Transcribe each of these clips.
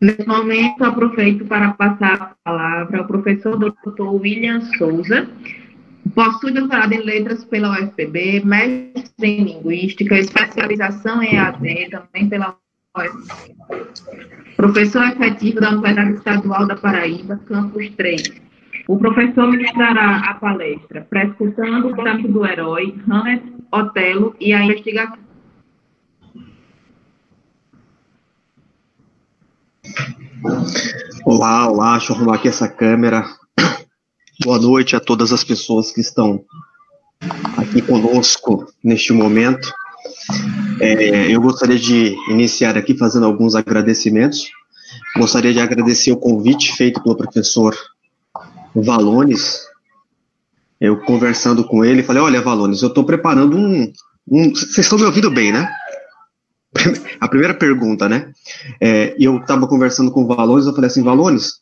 Nesse momento, aproveito para passar a palavra ao professor Dr. William Souza, possui doutorado em letras pela UFPB, mestre em linguística, especialização em EAD também pela UFPB. Professor efetivo da Universidade Estadual da Paraíba, campus 3. O professor ministrará a palestra Prescutando o Canto do Herói, Hamlet, Otelo e a Investigação Olá, olá, deixa eu arrumar aqui essa câmera. Boa noite a todas as pessoas que estão aqui conosco neste momento. É, eu gostaria de iniciar aqui fazendo alguns agradecimentos. Gostaria de agradecer o convite feito pelo professor Valones. Eu conversando com ele, falei: Olha, Valones, eu estou preparando um, um. Vocês estão me ouvindo bem, né? a primeira pergunta, né? É, eu estava conversando com o Valones, eu falei assim, Valones,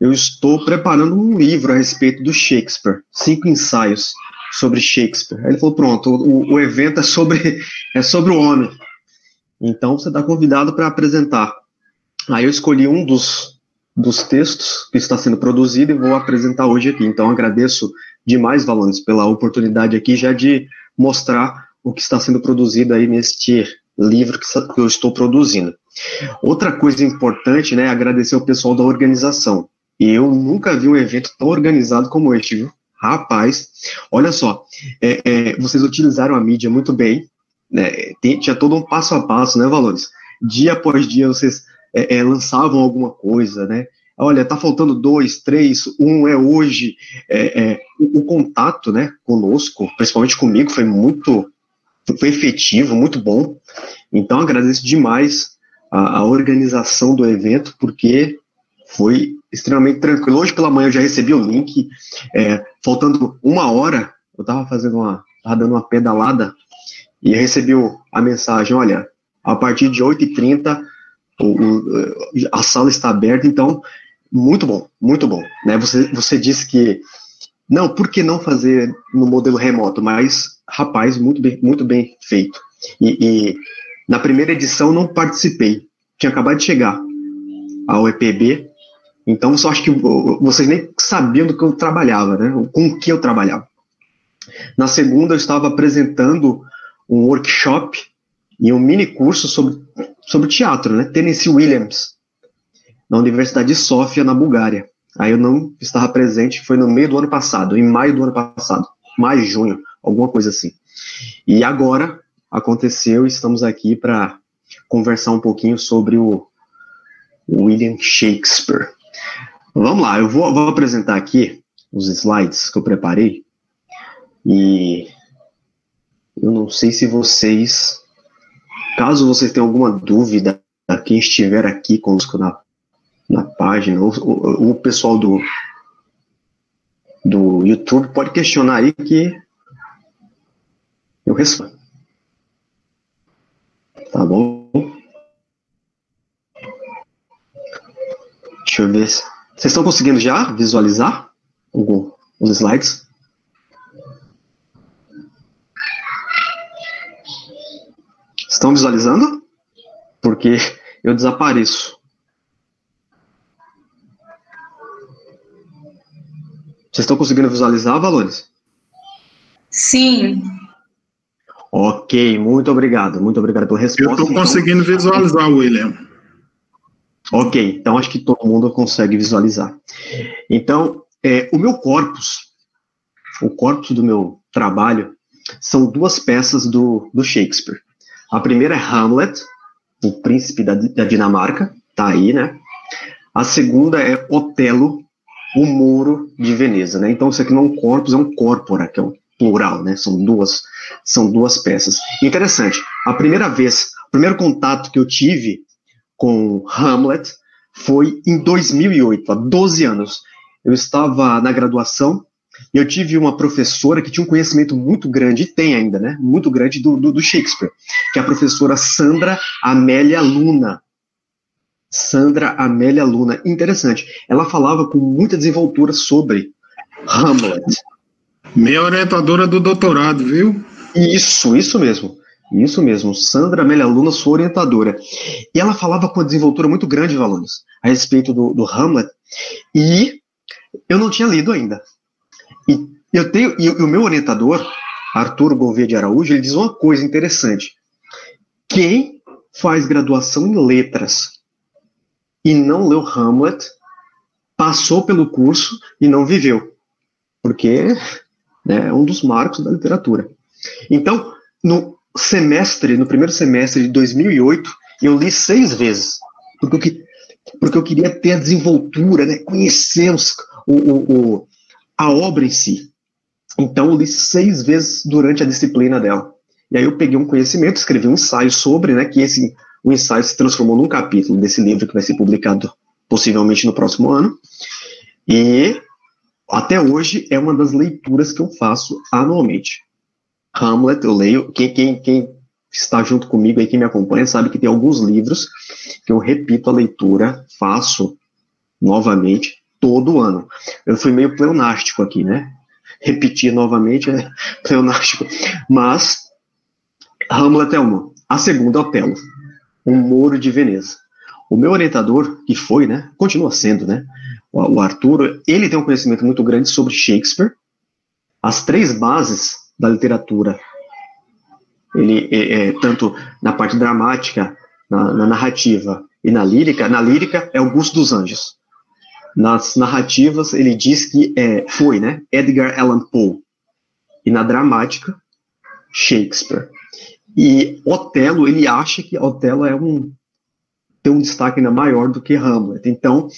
eu estou preparando um livro a respeito do Shakespeare, cinco ensaios sobre Shakespeare. Aí ele falou, pronto, o, o evento é sobre, é sobre o homem. Então você está convidado para apresentar. Aí eu escolhi um dos, dos textos que está sendo produzido e vou apresentar hoje aqui. Então agradeço demais, Valones, pela oportunidade aqui já de mostrar o que está sendo produzido aí neste livro que eu estou produzindo. Outra coisa importante, né, é agradecer o pessoal da organização. Eu nunca vi um evento tão organizado como este, viu? Rapaz, olha só, é, é, vocês utilizaram a mídia muito bem, né, tem, tinha todo um passo a passo, né, Valores? Dia após dia vocês é, é lançavam alguma coisa, né? Olha, tá faltando dois, três, um é hoje. É, é, o, o, contato, né, conosco, principalmente comigo, foi muito foi efetivo, muito bom. Então agradeço demais a, a organização do evento, porque foi extremamente tranquilo. Hoje pela manhã eu já recebi o link, é, faltando uma hora, eu estava fazendo uma, tava dando uma pedalada e recebi a mensagem, olha, a partir de 8h30 o, o, a sala está aberta, então, muito bom, muito bom. Né? Você, você disse que, não, por que não fazer no modelo remoto? Mas rapaz, muito bem, muito bem feito. E, e na primeira edição não participei, tinha acabado de chegar ao EPB, então só acho que vocês nem sabiam do que eu trabalhava, né? Com o que eu trabalhava. Na segunda eu estava apresentando um workshop e um mini curso sobre, sobre teatro, né? Tennessee Williams, na Universidade de Sofia, na Bulgária. Aí eu não estava presente, foi no meio do ano passado, em maio do ano passado, maio, junho alguma coisa assim. E agora aconteceu, estamos aqui para conversar um pouquinho sobre o William Shakespeare. Vamos lá, eu vou, vou apresentar aqui os slides que eu preparei e eu não sei se vocês, caso vocês tenham alguma dúvida, quem estiver aqui conosco na, na página, ou, ou, o pessoal do, do YouTube pode questionar aí que eu respondo. Tá bom? Deixa eu ver. Vocês estão conseguindo já visualizar os slides? Estão visualizando? Porque eu desapareço. Vocês estão conseguindo visualizar, Valores? Sim. Ok, muito obrigado. Muito obrigado pela resposta. Eu estou conseguindo visualizar, William. Ok, então acho que todo mundo consegue visualizar. Então, é, o meu corpus, o corpus do meu trabalho, são duas peças do, do Shakespeare. A primeira é Hamlet, o príncipe da, da Dinamarca, tá aí, né? A segunda é Otelo, o Moro de Veneza, né? Então, isso aqui não é um corpus, é um corpora, que é um plural, né? São duas, são duas peças. Interessante. A primeira vez, o primeiro contato que eu tive com Hamlet foi em 2008, há 12 anos. Eu estava na graduação e eu tive uma professora que tinha um conhecimento muito grande, e tem ainda, né? Muito grande do, do, do Shakespeare, que é a professora Sandra Amélia Luna. Sandra Amélia Luna. Interessante. Ela falava com muita desenvoltura sobre Hamlet. Minha orientadora do doutorado, viu? Isso, isso mesmo. Isso mesmo, Sandra Amélia Luna, sua orientadora. E ela falava com uma desenvoltura muito grande, Valores, a respeito do, do Hamlet, e eu não tinha lido ainda. E eu tenho, e o meu orientador, Arthur Gouveia de Araújo, ele diz uma coisa interessante. Quem faz graduação em letras e não leu Hamlet, passou pelo curso e não viveu. Porque né, é um dos marcos da literatura. Então, no semestre, no primeiro semestre de 2008, eu li seis vezes, porque eu, porque eu queria ter a desenvoltura, né, conhecer os, o, o, o, a obra em si. Então, eu li seis vezes durante a disciplina dela. E aí eu peguei um conhecimento, escrevi um ensaio sobre, né, que esse o ensaio se transformou num capítulo desse livro que vai ser publicado possivelmente no próximo ano. E até hoje é uma das leituras que eu faço anualmente. Hamlet, eu leio. Quem, quem, quem está junto comigo aí, quem me acompanha, sabe que tem alguns livros que eu repito a leitura, faço novamente todo ano. Eu fui meio pleonástico aqui, né? Repetir novamente é pleonástico. Mas Hamlet é uma. A segunda, Otelo. Um Moro de Veneza. O meu orientador, que foi, né? Continua sendo, né? o Arthur, ele tem um conhecimento muito grande sobre Shakespeare, as três bases da literatura. Ele é, é tanto na parte dramática, na, na, narrativa e na lírica. Na lírica é Augusto dos Anjos. Nas narrativas ele diz que é, foi, né? Edgar Allan Poe. E na dramática Shakespeare. E Otelo, ele acha que Otelo é um tem um destaque ainda maior do que Hamlet. Então,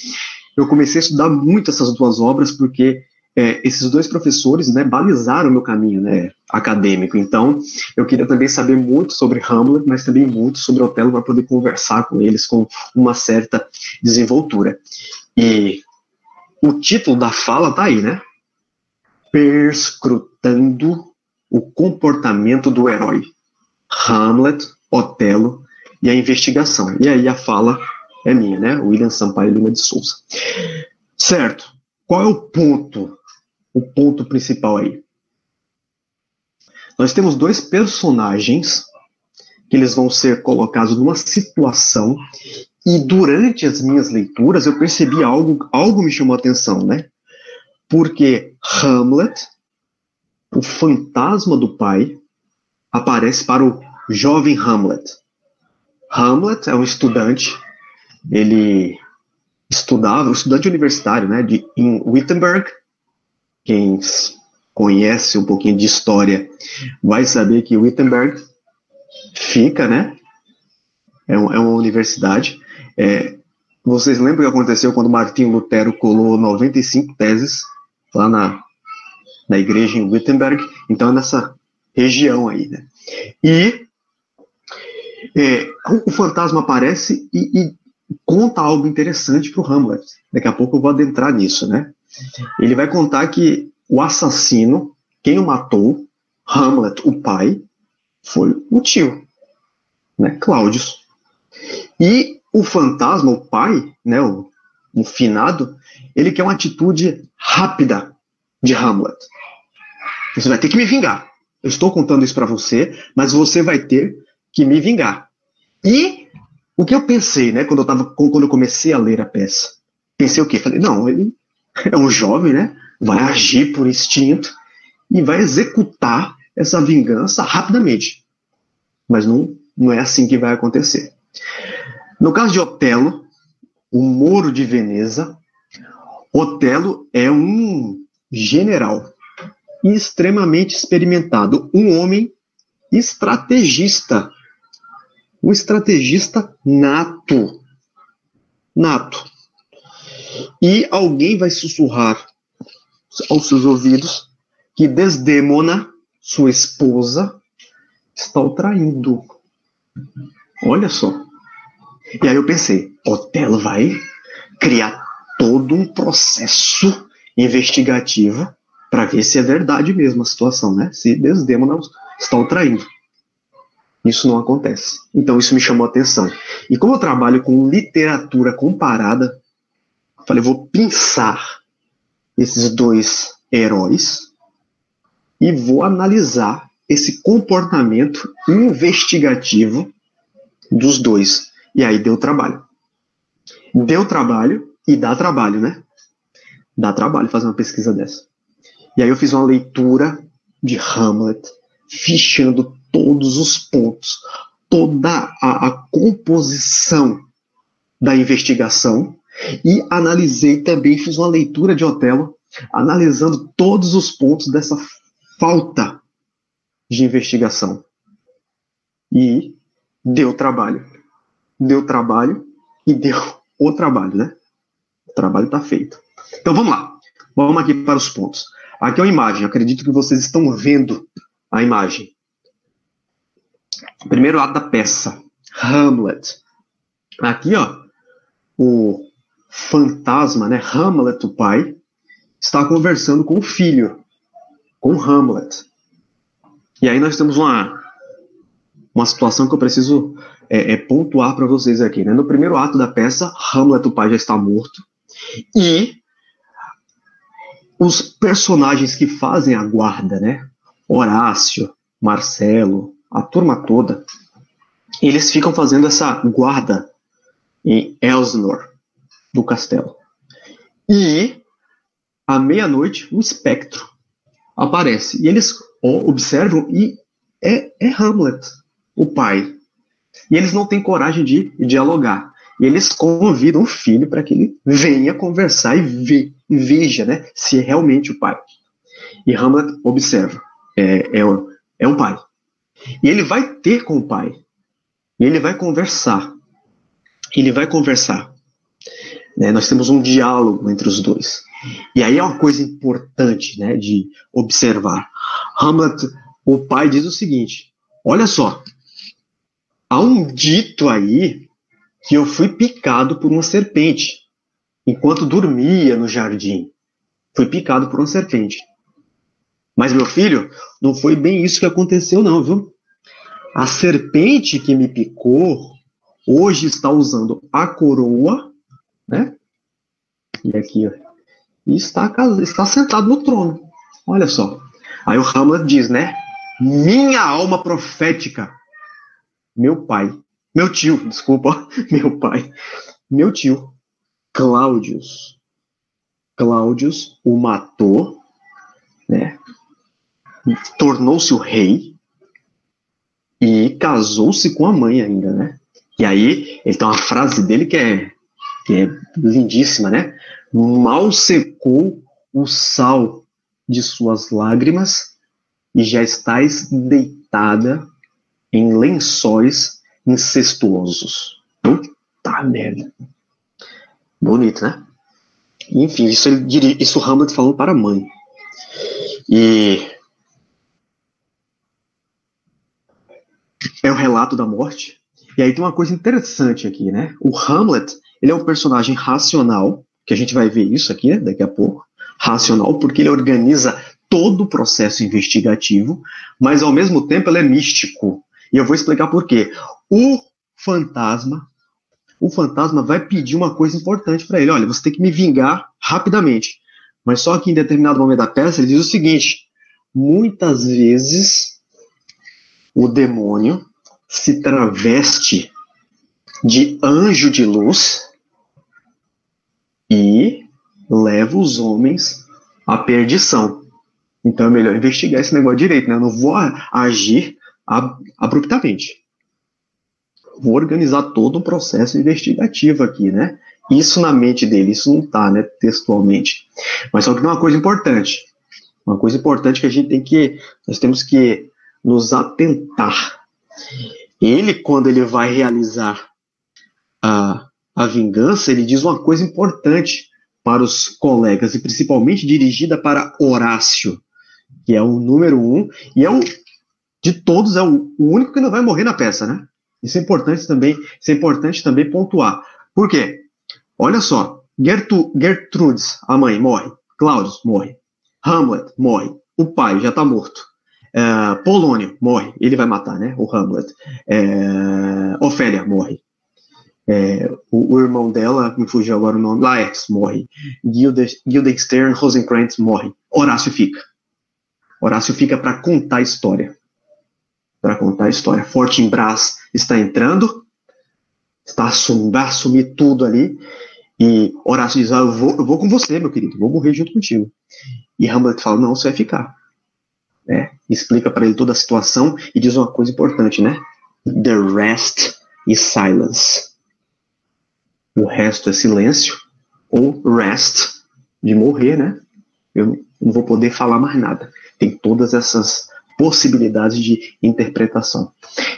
eu comecei a estudar muito essas duas obras porque é, esses dois professores né, balizaram o meu caminho né, acadêmico. Então, eu queria também saber muito sobre Hamlet, mas também muito sobre Otelo para poder conversar com eles com uma certa desenvoltura. E o título da fala tá aí, né? Perscrutando o comportamento do herói. Hamlet, Otelo e a investigação. E aí a fala é minha, né? William Sampaio Lima de Souza. Certo. Qual é o ponto? O ponto principal aí. Nós temos dois personagens que eles vão ser colocados numa situação e durante as minhas leituras eu percebi algo, algo me chamou a atenção, né? Porque Hamlet, o fantasma do pai, aparece para o jovem Hamlet. Hamlet é um estudante ele estudava, estudante universitário, né, de, em Wittenberg. Quem conhece um pouquinho de história vai saber que Wittenberg fica, né, é, um, é uma universidade. É, vocês lembram o que aconteceu quando Martinho Lutero colou 95 teses lá na, na igreja em Wittenberg? Então, é nessa região aí, né? E é, o, fantasma aparece e, e conta algo interessante para o Hamlet. Daqui a pouco eu vou adentrar nisso, né? Ele vai contar que o assassino, quem o matou, Hamlet, o pai, foi o tio, né? Cláudius. E o fantasma, o pai, né? O, o finado, ele quer uma atitude rápida de Hamlet. Você vai ter que me vingar. Eu estou contando isso para você, mas você vai ter que me vingar. E o que eu pensei, né, quando eu, tava, quando eu comecei a ler a peça? Pensei o quê? Falei, não, ele é um jovem, né? Vai agir por instinto e vai executar essa vingança rapidamente. Mas não, não é assim que vai acontecer. No caso de Otelo, o Moro de Veneza, Otelo é um general extremamente experimentado, um homem estrategista um estrategista nato. Nato. E alguém vai sussurrar aos seus ouvidos que Desdemona, sua esposa, está o traindo. Olha só. E aí eu pensei, Otelo vai criar todo um processo investigativo para ver se é verdade mesmo a situação, né? Se Desdemona está o traindo. Isso não acontece. Então isso me chamou a atenção. E como eu trabalho com literatura comparada, falei, vou pensar esses dois heróis e vou analisar esse comportamento investigativo dos dois. E aí deu trabalho. Deu trabalho e dá trabalho, né? Dá trabalho fazer uma pesquisa dessa. E aí eu fiz uma leitura de Hamlet, fichando todos os pontos, toda a, a composição da investigação e analisei também, fiz uma leitura de Otelo, analisando todos os pontos dessa falta de investigação. E deu trabalho. Deu trabalho e deu o trabalho, né? O trabalho está feito. Então vamos lá. Vamos aqui para os pontos. Aqui é uma imagem. Acredito que vocês estão vendo a imagem. Primeiro ato da peça. Hamlet. Aqui, ó, o fantasma, né, Hamlet, o pai, está conversando com o filho, com Hamlet. E aí nós temos uma, uma situação que eu preciso é, é pontuar para vocês aqui. Né? No primeiro ato da peça, Hamlet, o pai, já está morto. E os personagens que fazem a guarda, né? Horácio, Marcelo, a turma toda, eles ficam fazendo essa guarda em Elsinore, do castelo. E, à meia-noite, um espectro aparece. E eles observam e é, é Hamlet, o pai. E eles não têm coragem de dialogar. E eles convidam o filho para que ele venha conversar e, ve, e veja né, se é realmente o pai. E Hamlet observa, é, é, é um pai. E ele vai ter com o pai. E ele vai conversar. Ele vai conversar. Né? Nós temos um diálogo entre os dois. E aí é uma coisa importante né, de observar. Hamlet, o pai, diz o seguinte: olha só, há um dito aí que eu fui picado por uma serpente enquanto dormia no jardim. Fui picado por uma serpente. Mas, meu filho, não foi bem isso que aconteceu, não, viu? A serpente que me picou hoje está usando a coroa, né? E aqui, ó, e está, está sentado no trono. Olha só. Aí o Hamlet diz, né? Minha alma profética. Meu pai. Meu tio, desculpa. Meu pai. Meu tio. Cláudios. Cláudios o matou, né? Tornou-se o rei e casou-se com a mãe ainda, né? E aí, tem uma frase dele que é, que é lindíssima, né? Mal secou o sal de suas lágrimas e já estás deitada em lençóis incestuosos. Puta merda. Bonito, né? Enfim, isso, ele isso Hamlet falou para a mãe. E é o relato da morte. E aí tem uma coisa interessante aqui, né? O Hamlet, ele é um personagem racional, que a gente vai ver isso aqui né, daqui a pouco, racional, porque ele organiza todo o processo investigativo, mas ao mesmo tempo ele é místico. E eu vou explicar por quê. O fantasma, o fantasma vai pedir uma coisa importante para ele. Olha, você tem que me vingar rapidamente. Mas só que em determinado momento da peça ele diz o seguinte: muitas vezes o demônio se traveste de anjo de luz e leva os homens à perdição. Então é melhor investigar esse negócio direito, né? Eu não vou agir abruptamente. Vou organizar todo um processo investigativo aqui, né? Isso na mente dele, isso não está, né, textualmente. Mas só que tem uma coisa importante. Uma coisa importante que a gente tem que, nós temos que nos atentar. Ele, quando ele vai realizar a, a vingança, ele diz uma coisa importante para os colegas, e principalmente dirigida para Horácio, que é o número um, e é o, de todos, é o, o único que não vai morrer na peça, né? Isso é importante também, isso é importante também pontuar. Por quê? Olha só, Gertru, Gertrudes, a mãe, morre. Claudius morre. Hamlet morre. O pai já está morto. É, Polônio morre. Ele vai matar, né? O Hamlet. É, Ofélia morre. É, o, o, irmão dela, me fugiu agora o nome, Laertes morre. Guildenstern Rosenkrantz morre. Horácio fica. Horácio fica para contar a história. para contar a história. Fortinbras está entrando, está assum, vai assumir tudo ali, e Horácio diz, ah, eu, vou, eu vou com você, meu querido, vou morrer junto contigo. E Hamlet fala, não, você vai ficar. É, explica para ele toda a situação e diz uma coisa importante, né? The rest is silence. O resto é silêncio, ou rest, de morrer, né? Eu não vou poder falar mais nada. Tem todas essas possibilidades de interpretação.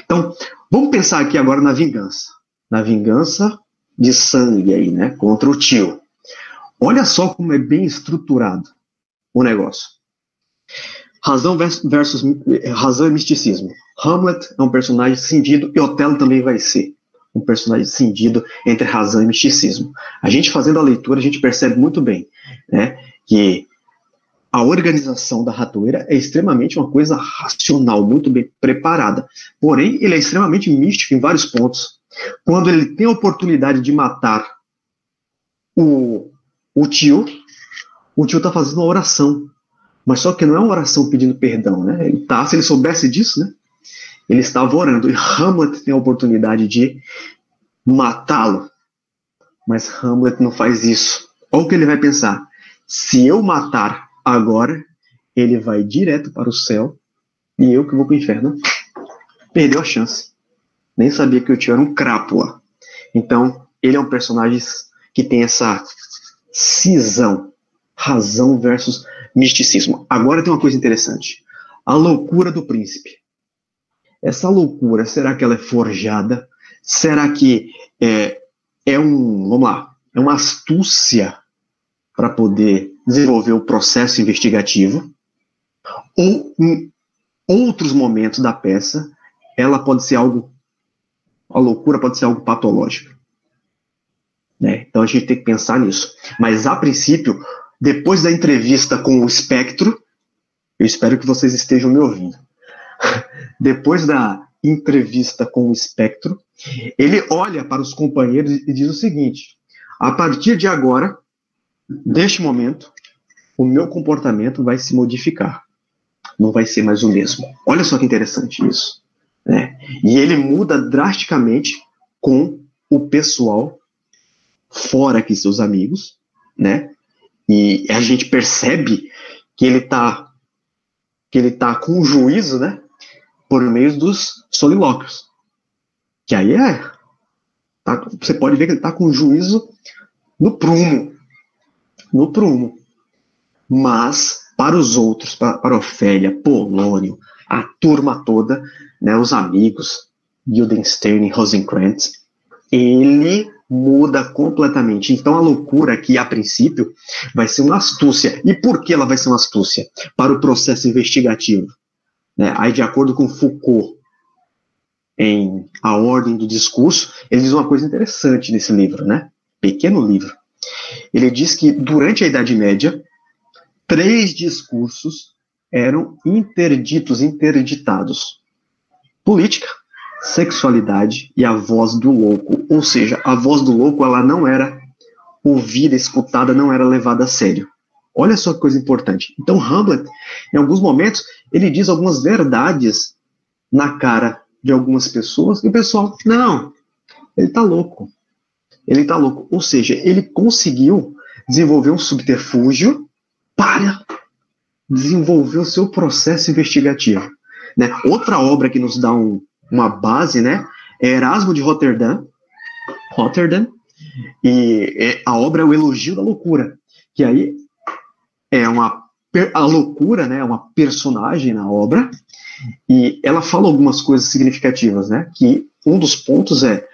Então, vamos pensar aqui agora na vingança. Na vingança de sangue aí, né? Contra o tio. Olha só como é bem estruturado o negócio. Razão versus, razão e misticismo. Hamlet é um personagem cindido e Otelo também vai ser um personagem cindido entre razão e misticismo. A gente fazendo a leitura, a gente percebe muito bem né, que a organização da ratoeira é extremamente uma coisa racional, muito bem preparada. Porém, ele é extremamente místico em vários pontos. Quando ele tem a oportunidade de matar o, o tio, o tio está fazendo uma oração. Mas só que não é uma oração pedindo perdão, né? Ele tá, se ele soubesse disso, né? Ele estava orando. E Hamlet tem a oportunidade de matá-lo. Mas Hamlet não faz isso. Olha o que ele vai pensar. Se eu matar agora, ele vai direto para o céu e eu que vou para o inferno. Perdeu a chance. Nem sabia que tio era um crápula. Então, ele é um personagem que tem essa cisão, razão versus misticismo. Agora tem uma coisa interessante. A loucura do príncipe. Essa loucura, será que ela é forjada? Será que é, é um, vamos lá, é uma astúcia para poder desenvolver o processo investigativo? Ou em outros momentos da peça, ela pode ser algo, a loucura pode ser algo patológico? Né? Então a gente tem que pensar nisso. Mas a princípio, depois da entrevista com o espectro, eu espero que vocês estejam me ouvindo. Depois da entrevista com o espectro, ele olha para os companheiros e diz o seguinte: a partir de agora, neste momento, o meu comportamento vai se modificar. Não vai ser mais o mesmo. Olha só que interessante isso. Né? E ele muda drasticamente com o pessoal fora aqui, seus amigos, né? E a gente percebe que ele está que ele tá com juízo, né? Por meio dos solilóquios. Que aí é. Tá, você pode ver que ele está com juízo no prumo. No prumo. Mas, para os outros, para, para Ofélia, Polônio, a turma toda, né, os amigos, Guildenstern e Rosencrantz, ele muda completamente. Então a loucura aqui, a princípio, vai ser uma astúcia. E por que ela vai ser uma astúcia? Para o processo investigativo. Né? Aí, de acordo com Foucault, em A Ordem do Discurso, ele diz uma coisa interessante nesse livro, né? Pequeno livro. Ele diz que durante a Idade Média, três discursos eram interditos, interditados: política, sexualidade e a voz do louco. Ou seja, a voz do louco ela não era ouvida, escutada, não era levada a sério. Olha só que coisa importante. Então Hamlet, em alguns momentos, ele diz algumas verdades na cara de algumas pessoas e o pessoal, não, ele tá louco. Ele tá louco. Ou seja, ele conseguiu desenvolver um subterfúgio para desenvolver o seu processo investigativo. Né? Outra obra que nos dá um, uma base, né? É Erasmo de Rotterdam, Rotterdam, e é, a obra é o Elogio da Loucura, que aí é uma a loucura, né? Uma personagem na obra e ela fala algumas coisas significativas, né? Que um dos pontos é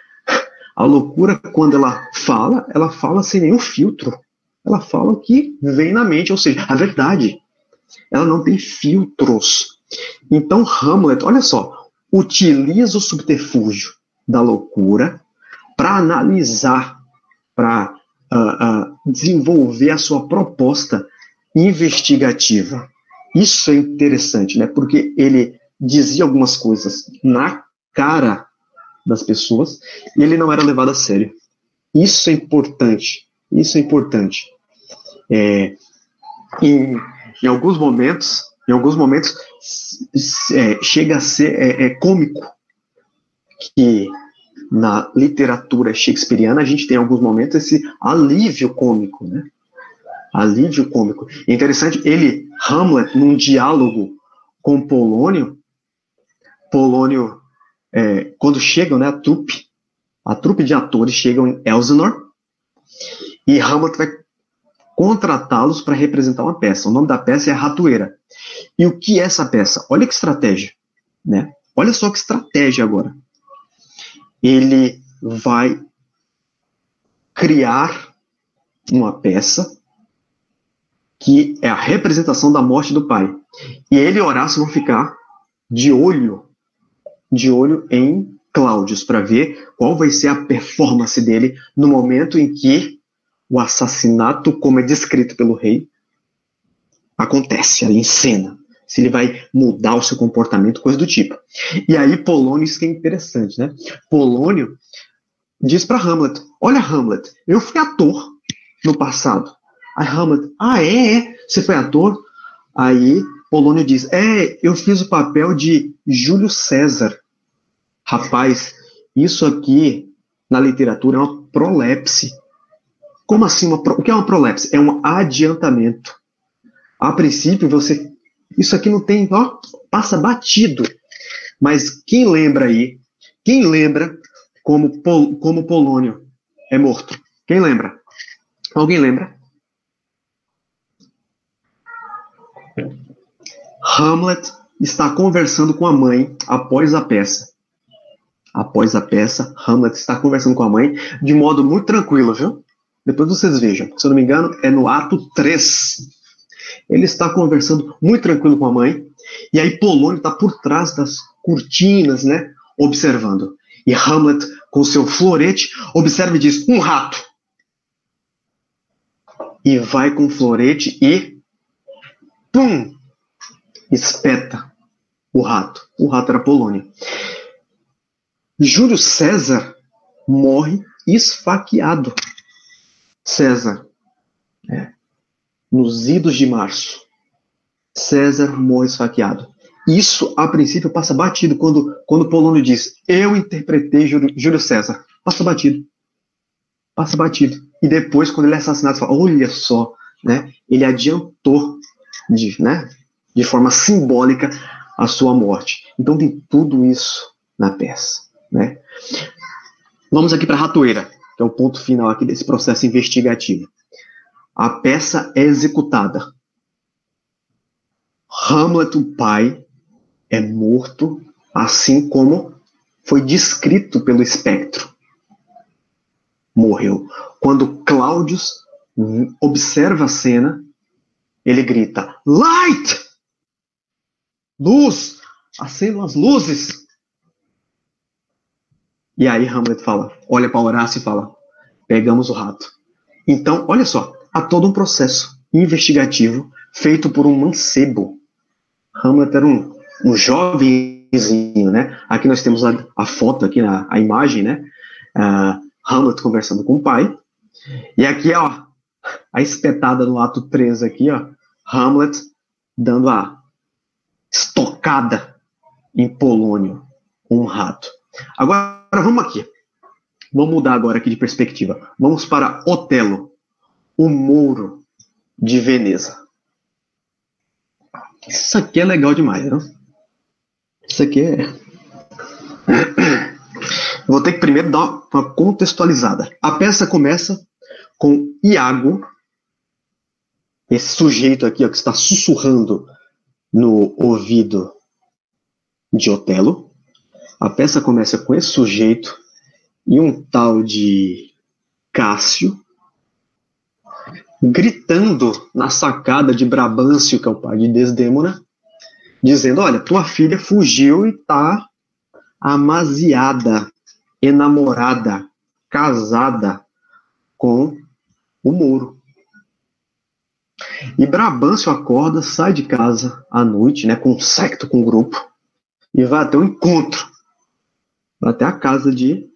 a loucura quando ela fala, ela fala sem nenhum filtro. Ela fala o que vem na mente, ou seja, a verdade. Ela não tem filtros. Então Hamlet, olha só, utiliza o subterfúgio da loucura para analisar, para uh, uh, desenvolver a sua proposta investigativa. Isso é interessante, né? Porque ele dizia algumas coisas na cara das pessoas e ele não era levado a sério. Isso é importante. Isso é importante. É, em, em alguns momentos, em alguns momentos é, chega a ser é, é, cômico que na literatura shakespeariana a gente tem em alguns momentos esse alívio cômico, né? Alívio cômico. É interessante, ele, Hamlet, num diálogo com Polônio, Polônio, é, quando chegam, né, a trupe, a trupe de atores chegam em Elsinore, e Hamlet vai contratá-los para representar uma peça. O nome da peça é Ratoeira. E o que é essa peça? Olha que estratégia, né? Olha só que estratégia agora. Ele vai criar uma peça que é a representação da morte do pai. E ele e Horácio vão ficar de olho, de olho em Cláudios para ver qual vai ser a performance dele no momento em que o assassinato, como é descrito pelo rei, acontece ali em cena. Se ele vai mudar o seu comportamento, coisa do tipo. E aí, Polônio, isso que é interessante, né? Polônio diz para Hamlet: Olha, Hamlet, eu fui ator no passado. Aí Hamlet, ah, é? é? Você foi ator? Aí Polônio diz: É, eu fiz o papel de Júlio César. Rapaz, isso aqui na literatura é uma prolepse. Como assim? Uma, o que é uma prolepse? É um adiantamento. A princípio, você. Isso aqui não tem. Ó, passa batido. Mas quem lembra aí? Quem lembra como, Pol, como Polônio é morto? Quem lembra? Alguém lembra? Hamlet está conversando com a mãe após a peça. Após a peça, Hamlet está conversando com a mãe de modo muito tranquilo, viu? Depois vocês vejam. Se eu não me engano, é no ato 3. Ele está conversando muito tranquilo com a mãe, e aí Polônio está por trás das cortinas, né? Observando. E Hamlet, com seu florete, observa e diz: um rato. E vai com o florete e. Pum! Espeta o rato. O rato era Polônio. Júlio César morre esfaqueado. César, é, nos idos de março, César morre esfaqueado. Isso, a princípio, passa batido quando, quando Polônio diz: Eu interpretei Júlio César. Passa batido. Passa batido. E depois, quando ele é assassinado, fala: Olha só, né? Ele adiantou de, né, de forma simbólica a sua morte. Então tem tudo isso na peça. Né? Vamos aqui para a ratoeira que é o ponto final aqui desse processo investigativo. A peça é executada. Hamlet, o pai, é morto, assim como foi descrito pelo espectro. Morreu. Quando Claudius observa a cena, ele grita: Light! Luz! Acendam as luzes! E aí Hamlet fala, olha para Horácio e fala: pegamos o rato. Então, olha só, há todo um processo investigativo feito por um mancebo. Hamlet era um, um jovenzinho, né? Aqui nós temos a, a foto, aqui na a imagem, né? Uh, Hamlet conversando com o pai. E aqui, ó, a espetada no ato 3 aqui, ó, Hamlet dando a estocada em Polônio, um rato. Agora, vamos aqui. Vamos mudar agora aqui de perspectiva. Vamos para Otelo, o Mouro de Veneza. Isso aqui é legal demais, não? Isso aqui é. Vou ter que primeiro dar uma contextualizada. A peça começa com Iago, esse sujeito aqui ó, que está sussurrando no ouvido de Otelo. A peça começa com esse sujeito e um tal de Cássio gritando na sacada de Brabâncio, que é o pai de Desdêmona, dizendo: Olha, tua filha fugiu e está amaziada, enamorada, casada com o Moro. E Brabâncio acorda, sai de casa à noite, né, com um secto, com um grupo, e vai até o um encontro até a casa de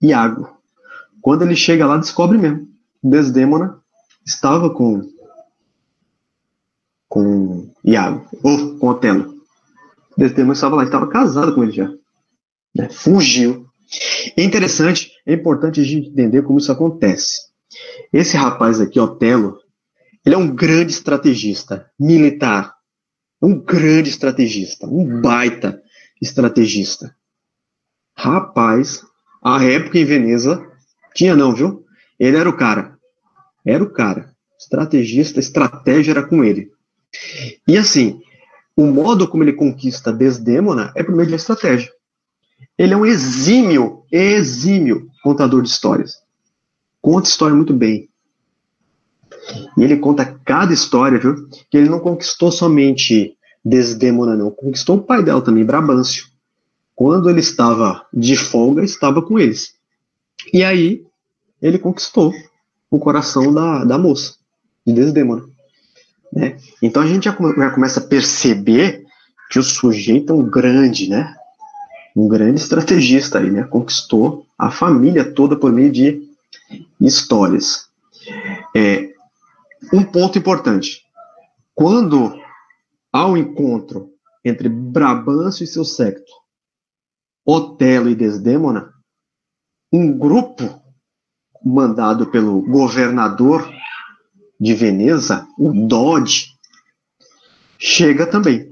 Iago. Quando ele chega lá, descobre mesmo. Desdêmona estava com com Iago, ou com Otelo. Desdemona estava lá, estava casada com ele já. Né? Fugiu. É interessante, é importante a gente entender como isso acontece. Esse rapaz aqui, Otelo, ele é um grande estrategista militar. Um grande estrategista, um baita estrategista. Rapaz, a época em Veneza tinha não, viu? Ele era o cara. Era o cara. Estrategista, estratégia era com ele. E assim, o modo como ele conquista Desdemona é por meio de estratégia. Ele é um exímio, exímio contador de histórias. Conta história muito bem. E ele conta cada história, viu? Que ele não conquistou somente Desdemona, não. Conquistou o pai dela também, Brabâncio. Quando ele estava de folga, estava com eles. E aí, ele conquistou o coração da, da moça, de Desdemona. Né? Então a gente já, come, já começa a perceber que o sujeito é um grande, né? Um grande estrategista aí, né? Conquistou a família toda por meio de histórias. É, um ponto importante. Quando há um encontro entre Brabâncio e seu secto, Otelo e Desdêmona, um grupo mandado pelo governador de Veneza, o Dodge, chega também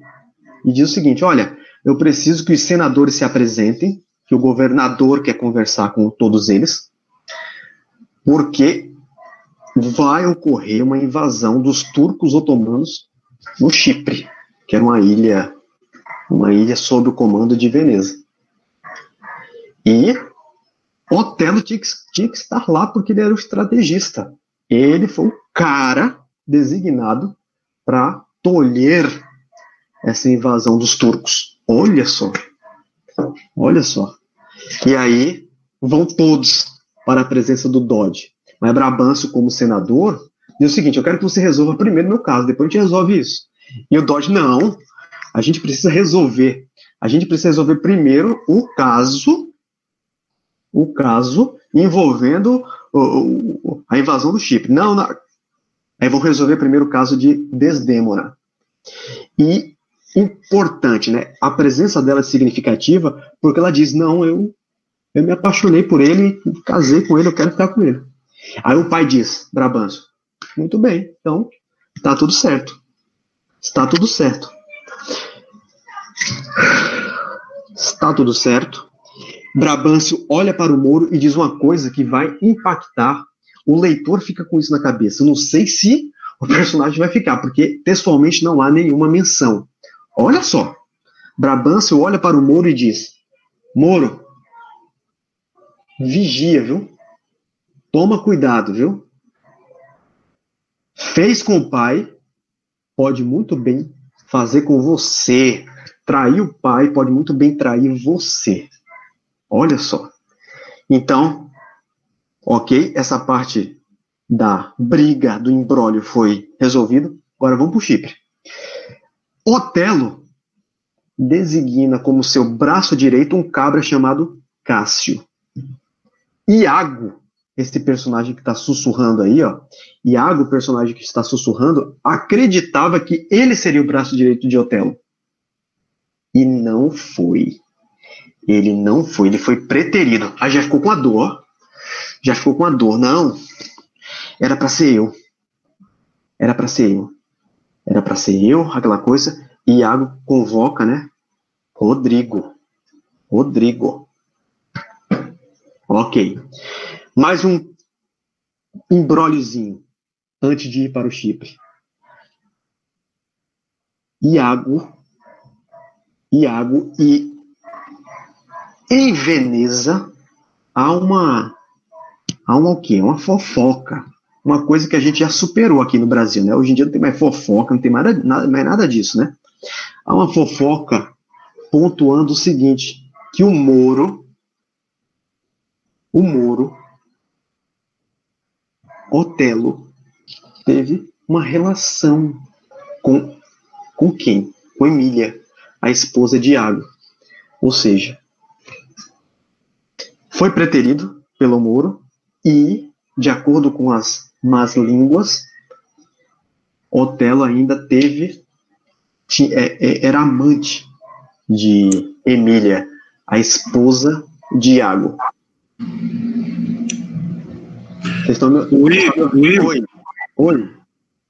e diz o seguinte: olha, eu preciso que os senadores se apresentem, que o governador quer conversar com todos eles, porque vai ocorrer uma invasão dos turcos otomanos no Chipre, que era uma ilha, uma ilha sob o comando de Veneza. E Otelo tinha que, tinha que estar lá porque ele era o estrategista. Ele foi o cara designado para tolher essa invasão dos turcos. Olha só. Olha só. E aí vão todos para a presença do Dodge. Mas Brabâncio, como senador, diz o seguinte: eu quero que você resolva primeiro meu caso, depois a gente resolve isso. E o Dodge, não, a gente precisa resolver. A gente precisa resolver primeiro o caso, o caso envolvendo o, o, a invasão do Chipre. Não, não. Aí vou resolver primeiro o caso de Desdêmona. E importante, né? A presença dela é significativa porque ela diz: não, eu, eu me apaixonei por ele, casei com ele, eu quero ficar com ele. Aí o pai diz, Brabâncio, muito bem, então está tudo certo. Está tudo certo. Está tudo certo. Brabâncio olha para o Moro e diz uma coisa que vai impactar. O leitor fica com isso na cabeça. Não sei se o personagem vai ficar, porque textualmente não há nenhuma menção. Olha só. Brabâncio olha para o Moro e diz: Moro, vigia, viu? Toma cuidado, viu? Fez com o pai, pode muito bem fazer com você. Trair o pai pode muito bem trair você. Olha só. Então, ok, essa parte da briga, do embrólio foi resolvida. Agora vamos para o Chipre. Otelo designa como seu braço direito um cabra chamado Cássio. Iago esse personagem que está sussurrando aí, ó, Iago, o personagem que está sussurrando, acreditava que ele seria o braço direito de Otelo. E não foi. Ele não foi, ele foi preterido. Aí já ficou com a dor. Já ficou com a dor. Não. Era para ser eu. Era para ser eu. Era para ser eu, aquela coisa. E Iago convoca, né? Rodrigo. Rodrigo. Ok mais um embróliozinho antes de ir para o Chipre. Iago, Iago e em Veneza há uma há uma o quê? Uma fofoca, uma coisa que a gente já superou aqui no Brasil, né? Hoje em dia não tem mais fofoca, não tem mais nada, mais nada disso, né? Há uma fofoca pontuando o seguinte, que o Moro o Moro Otelo teve uma relação com, com quem? Com Emília, a esposa de Iago. Ou seja, foi preterido pelo Moro e, de acordo com as más línguas, Otelo ainda teve, é, é, era amante de Emília, a esposa de Iago. Estão me... Oi, oi. Oi. Oi.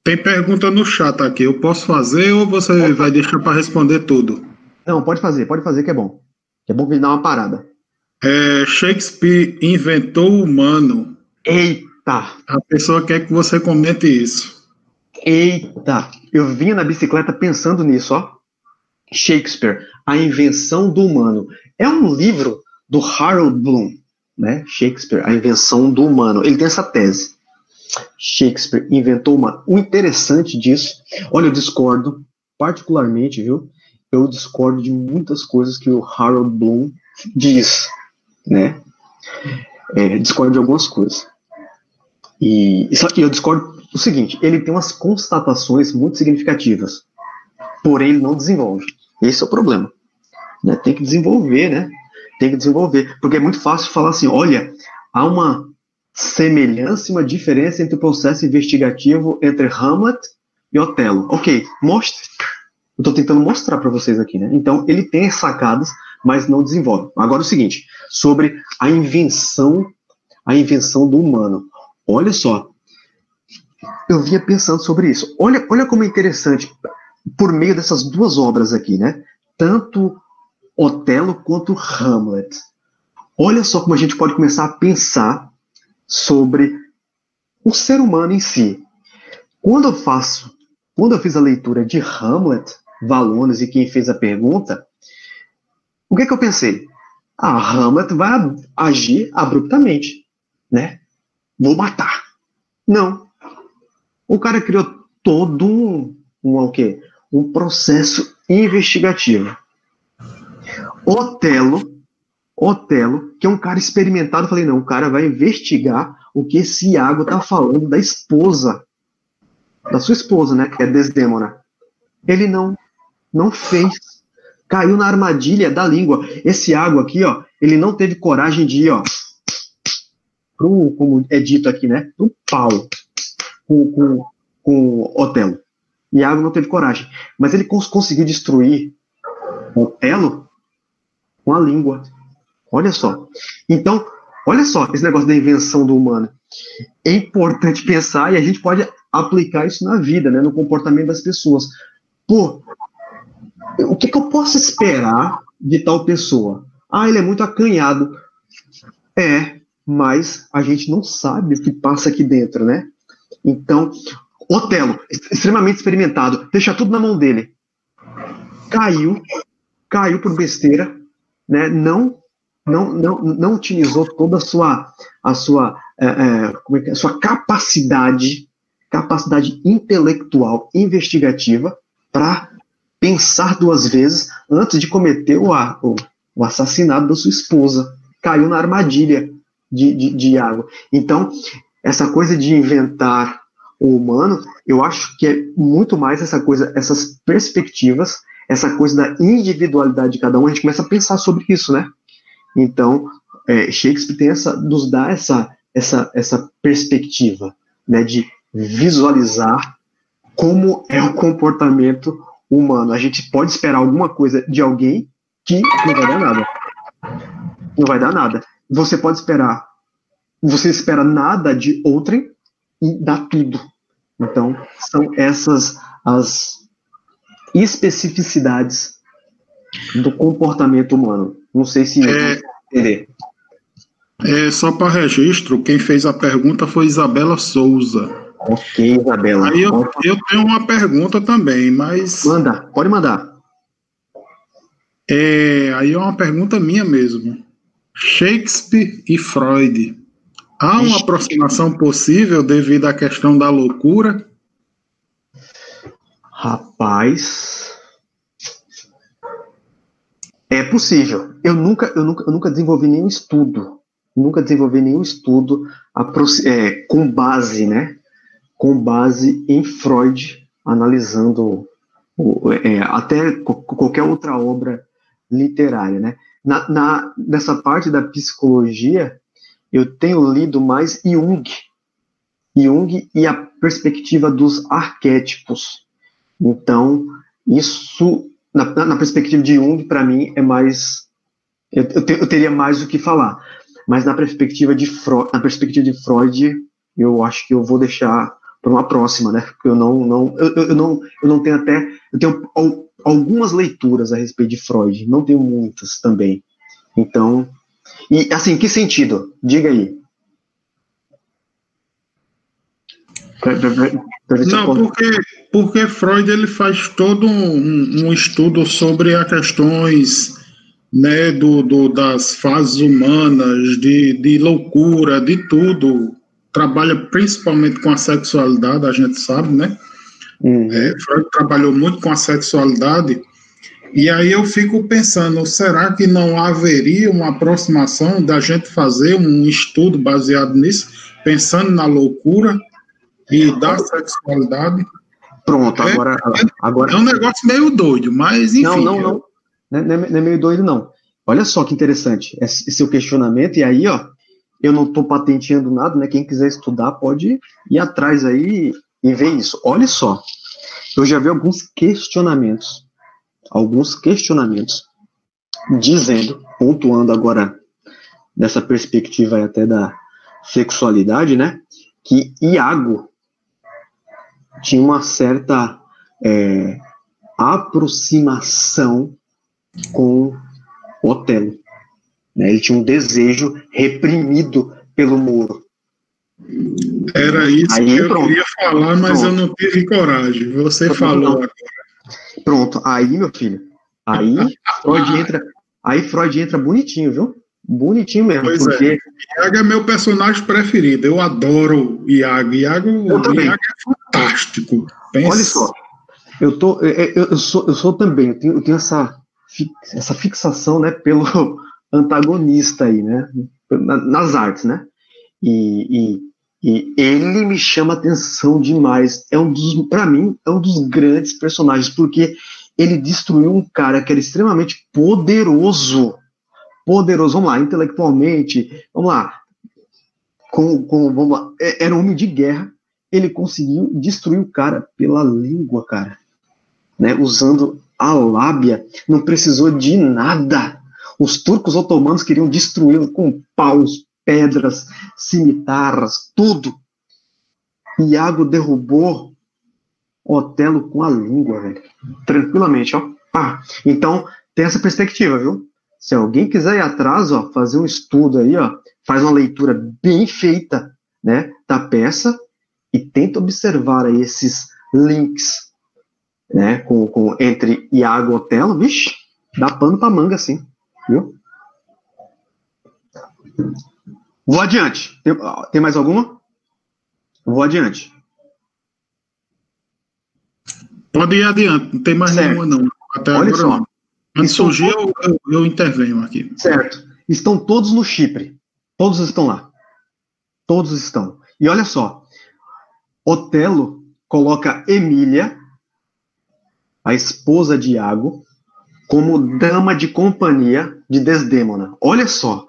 Tem pergunta no chat aqui. Eu posso fazer ou você vai deixar para responder tudo? Não, pode fazer, pode fazer que é bom. É bom que ele dá uma parada. É, Shakespeare inventou o humano. Eita! A pessoa quer que você comente isso. Eita! Eu vinha na bicicleta pensando nisso, ó. Shakespeare, A Invenção do Humano. É um livro do Harold Bloom, né? Shakespeare, A Invenção do Humano. Ele tem essa tese. Shakespeare inventou uma. O interessante disso, olha, eu discordo particularmente, viu? Eu discordo de muitas coisas que o Harold Bloom diz, né? É, discordo de algumas coisas. E que eu discordo o seguinte: ele tem umas constatações muito significativas, porém ele não desenvolve. Esse é o problema. Né? Tem que desenvolver, né? Tem que desenvolver, porque é muito fácil falar assim: olha, há uma semelhança uma diferença entre o processo investigativo entre Hamlet e Otelo. Ok, mostre. Eu estou tentando mostrar para vocês aqui, né? Então, ele tem sacadas, mas não desenvolve. Agora, o seguinte, sobre a invenção, a invenção do humano. Olha só, eu vinha pensando sobre isso. Olha, olha como é interessante, por meio dessas duas obras aqui, né? Tanto Otelo quanto Hamlet. Olha só como a gente pode começar a pensar sobre o ser humano em si. Quando eu faço, quando eu fiz a leitura de Hamlet, Valones e quem fez a pergunta, o que, que eu pensei? Ah, Hamlet vai agir abruptamente, né? Vou matar. Não. O cara criou todo um, um quê? Um processo investigativo. Otelo Otelo, que é um cara experimentado, falei, não, o cara vai investigar o que esse Iago tá falando da esposa, da sua esposa, né, que é Desdemona. Ele não, não fez. Caiu na armadilha da língua. Esse Iago aqui, ó, ele não teve coragem de ir, ó, pro, como é dito aqui, né, pro pau com, com, com Otelo. Iago não teve coragem. Mas ele cons conseguiu destruir Otelo com a língua. Olha só. Então, olha só esse negócio da invenção do humano. É importante pensar e a gente pode aplicar isso na vida, né, no comportamento das pessoas. Pô, o que, que eu posso esperar de tal pessoa? Ah, ele é muito acanhado. É, mas a gente não sabe o que passa aqui dentro, né? Então, Otelo, extremamente experimentado, deixa tudo na mão dele. Caiu, caiu por besteira, né? Não não, não, não utilizou toda a sua, a sua, é, é, é é? sua capacidade, capacidade intelectual investigativa para pensar duas vezes antes de cometer o, o, o, assassinato da sua esposa. Caiu na armadilha de, de, de Iago. Então, essa coisa de inventar o humano, eu acho que é muito mais essa coisa, essas perspectivas, essa coisa da individualidade de cada um, a gente começa a pensar sobre isso, né? Então, é, Shakespeare tem essa, nos dá essa, essa, essa perspectiva né, de visualizar como é o comportamento humano. A gente pode esperar alguma coisa de alguém que não vai dar nada. Não vai dar nada. Você pode esperar, você espera nada de outrem e dá tudo. Então, são essas as especificidades do comportamento humano. Não sei se é, entender. É, só para registro, quem fez a pergunta foi Isabela Souza. Ok, Isabela. Aí eu, eu tenho uma pergunta também, mas. Manda, pode mandar. É, aí é uma pergunta minha mesmo. Shakespeare e Freud. Há uma aproximação possível devido à questão da loucura? Rapaz, é possível. Eu nunca, eu nunca, eu nunca desenvolvi nenhum estudo, nunca desenvolvi nenhum estudo é, com base, né? Com base em Freud, analisando é, até qualquer outra obra literária, né? Na, na, nessa parte da psicologia, eu tenho lido mais Jung, Jung e a perspectiva dos arquétipos. Então, isso na, na perspectiva de Jung, para mim, é mais. Eu, eu, te, eu, teria mais o que falar. Mas na perspectiva de Freud, na perspectiva de Freud, eu acho que eu vou deixar para uma próxima, né? Porque eu não, não, eu, eu, não, eu não tenho até, eu tenho algumas leituras a respeito de Freud, não tenho muitas também. Então, e assim, que sentido? Diga aí. Não, porque, porque Freud ele faz todo um, um estudo sobre as questões né, do, do, das fases humanas, de, de loucura, de tudo. Trabalha principalmente com a sexualidade, a gente sabe, né? Uhum. É, Freud trabalhou muito com a sexualidade. E aí eu fico pensando, será que não haveria uma aproximação da gente fazer um estudo baseado nisso, pensando na loucura e da sexualidade. Pronto, é, agora, é, agora. É um negócio meio doido, mas enfim. Não, não, não. Não é, não é meio doido, não. Olha só que interessante esse seu questionamento, e aí, ó, eu não estou patenteando nada, né? Quem quiser estudar pode ir atrás aí e ver isso. Olha só, eu já vi alguns questionamentos, alguns questionamentos, dizendo, pontuando agora dessa perspectiva até da sexualidade, né? Que Iago tinha uma certa é, aproximação com Otelo. Né? Ele tinha um desejo reprimido pelo Moro. Era isso Aí, que eu pronto. queria falar, mas pronto. eu não tive coragem. Você pronto. falou agora. Pronto, aí, meu filho, aí Freud entra, aí Freud entra bonitinho, viu? Bonitinho mesmo. Pois porque... é. Iago é meu personagem preferido. Eu adoro Iago. Iago, Iago é fantástico. Olha só, eu, tô, eu, eu, sou, eu sou também, eu tenho, eu tenho essa, essa fixação né, pelo antagonista aí, né? Nas artes, né? E, e, e ele me chama atenção demais. É um dos, para mim, é um dos grandes personagens, porque ele destruiu um cara que era extremamente poderoso poderoso, vamos lá, intelectualmente, vamos lá, com, com, vamos lá, é, era um homem de guerra, ele conseguiu destruir o cara pela língua, cara, né, usando a lábia, não precisou de nada. Os turcos otomanos queriam destruí-lo com paus, pedras, cimitarras, tudo. Iago derrubou Otelo com a língua, velho. Tranquilamente, ó. Ah, então, tem essa perspectiva, viu? Se alguém quiser ir atrás, ó, fazer um estudo aí, ó, faz uma leitura bem feita, né, da peça e tenta observar aí esses links, né, com, com entre Iago e Otelo, vixe, dá pano pra manga, assim, viu? Vou adiante. Tem, tem mais alguma? Vou adiante. Pode ir adiante, não tem mais certo. nenhuma, não. Até Olha agora, só. Não. Quando surgir, eu, eu, eu intervenho aqui. Certo. Estão todos no Chipre. Todos estão lá. Todos estão. E olha só. Otelo coloca Emília, a esposa de Iago, como dama de companhia de Desdêmona. Olha só.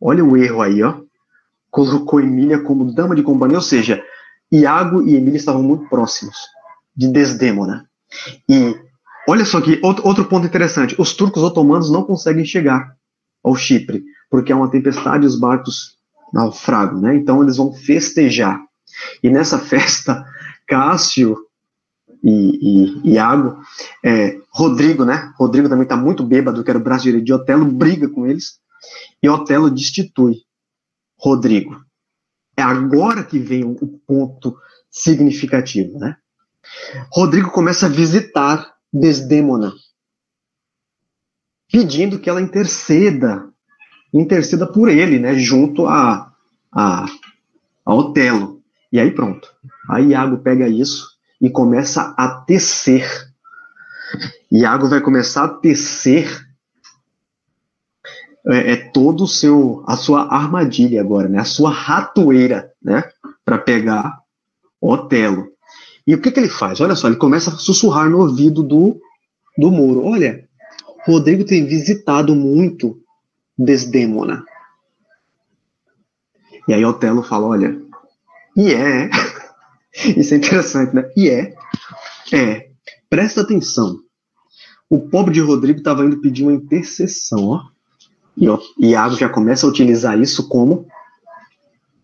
Olha o erro aí, ó. Colocou Emília como dama de companhia, ou seja, Iago e Emília estavam muito próximos de Desdêmona. E Olha só que outro, ponto interessante: os turcos otomanos não conseguem chegar ao Chipre, porque há uma tempestade e os barcos naufragam, né? Então eles vão festejar. E nessa festa, Cássio e, e Iago, é, Rodrigo, né? Rodrigo também está muito bêbado, que era o braço direito de Otelo, briga com eles, e Otelo destitui Rodrigo. É agora que vem o ponto significativo, né? Rodrigo começa a visitar Desdêmona, pedindo que ela interceda, interceda por ele, né, junto a, a, a Otelo. E aí pronto. Aí Iago pega isso e começa a tecer. Iago vai começar a tecer é, é, todo o seu a sua armadilha agora, né? A sua ratoeira, né? Para pegar Otelo. E o que, que ele faz? Olha só, ele começa a sussurrar no ouvido do, do Moro. Olha, Rodrigo tem visitado muito Desdemona. E aí Otelo fala, olha, e é, isso é interessante, né? E é, é, presta atenção. o pobre de Rodrigo estava indo pedir uma intercessão, ó. E ó, Iago já começa a utilizar isso como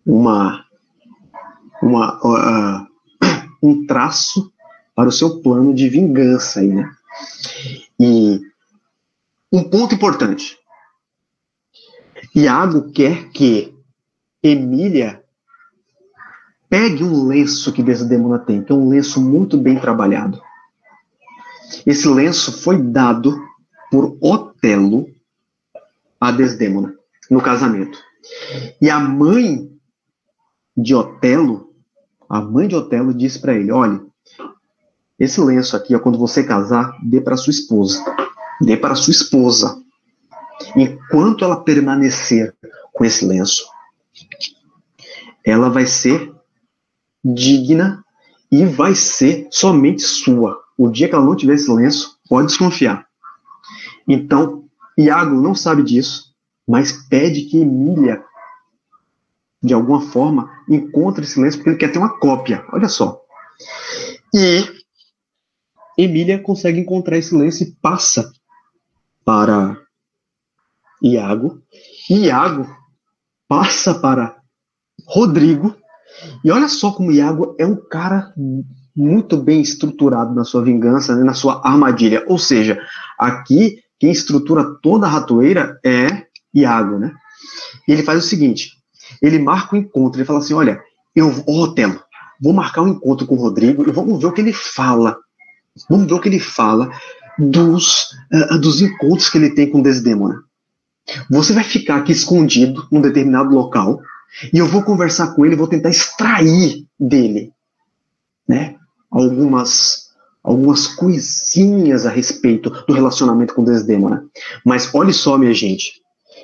uma, uma uh, um traço para o seu plano de vingança aí, né? E um ponto importante. Iago quer que Emília pegue um lenço que Desdemona tem, que é um lenço muito bem trabalhado. Esse lenço foi dado por Otelo a Desdemona no casamento. E a mãe de Otelo, a mãe de Otelo disse para ele: "Olha, esse lenço aqui, ó, quando você casar, dê para sua esposa. Dê para sua esposa. Enquanto ela permanecer com esse lenço, ela vai ser digna e vai ser somente sua. O dia que ela não tiver esse lenço, pode desconfiar. Então, Iago não sabe disso, mas pede que Emília, de alguma forma, encontre esse lenço, porque ele quer ter uma cópia. Olha só. E Emília consegue encontrar esse lenço e passa para Iago. Iago passa para Rodrigo. E olha só como Iago é um cara muito bem estruturado na sua vingança, né, na sua armadilha. Ou seja, aqui quem estrutura toda a ratoeira é Iago, né? E ele faz o seguinte: ele marca o um encontro, ele fala assim: olha, eu, ô vou marcar um encontro com o Rodrigo e vamos ver o que ele fala. Vamos ver o que ele fala dos, uh, dos encontros que ele tem com Desdemona. Você vai ficar aqui escondido num determinado local e eu vou conversar com ele, vou tentar extrair dele, né, algumas algumas coisinhas a respeito do relacionamento com Desdemona. Mas olhe só, minha gente,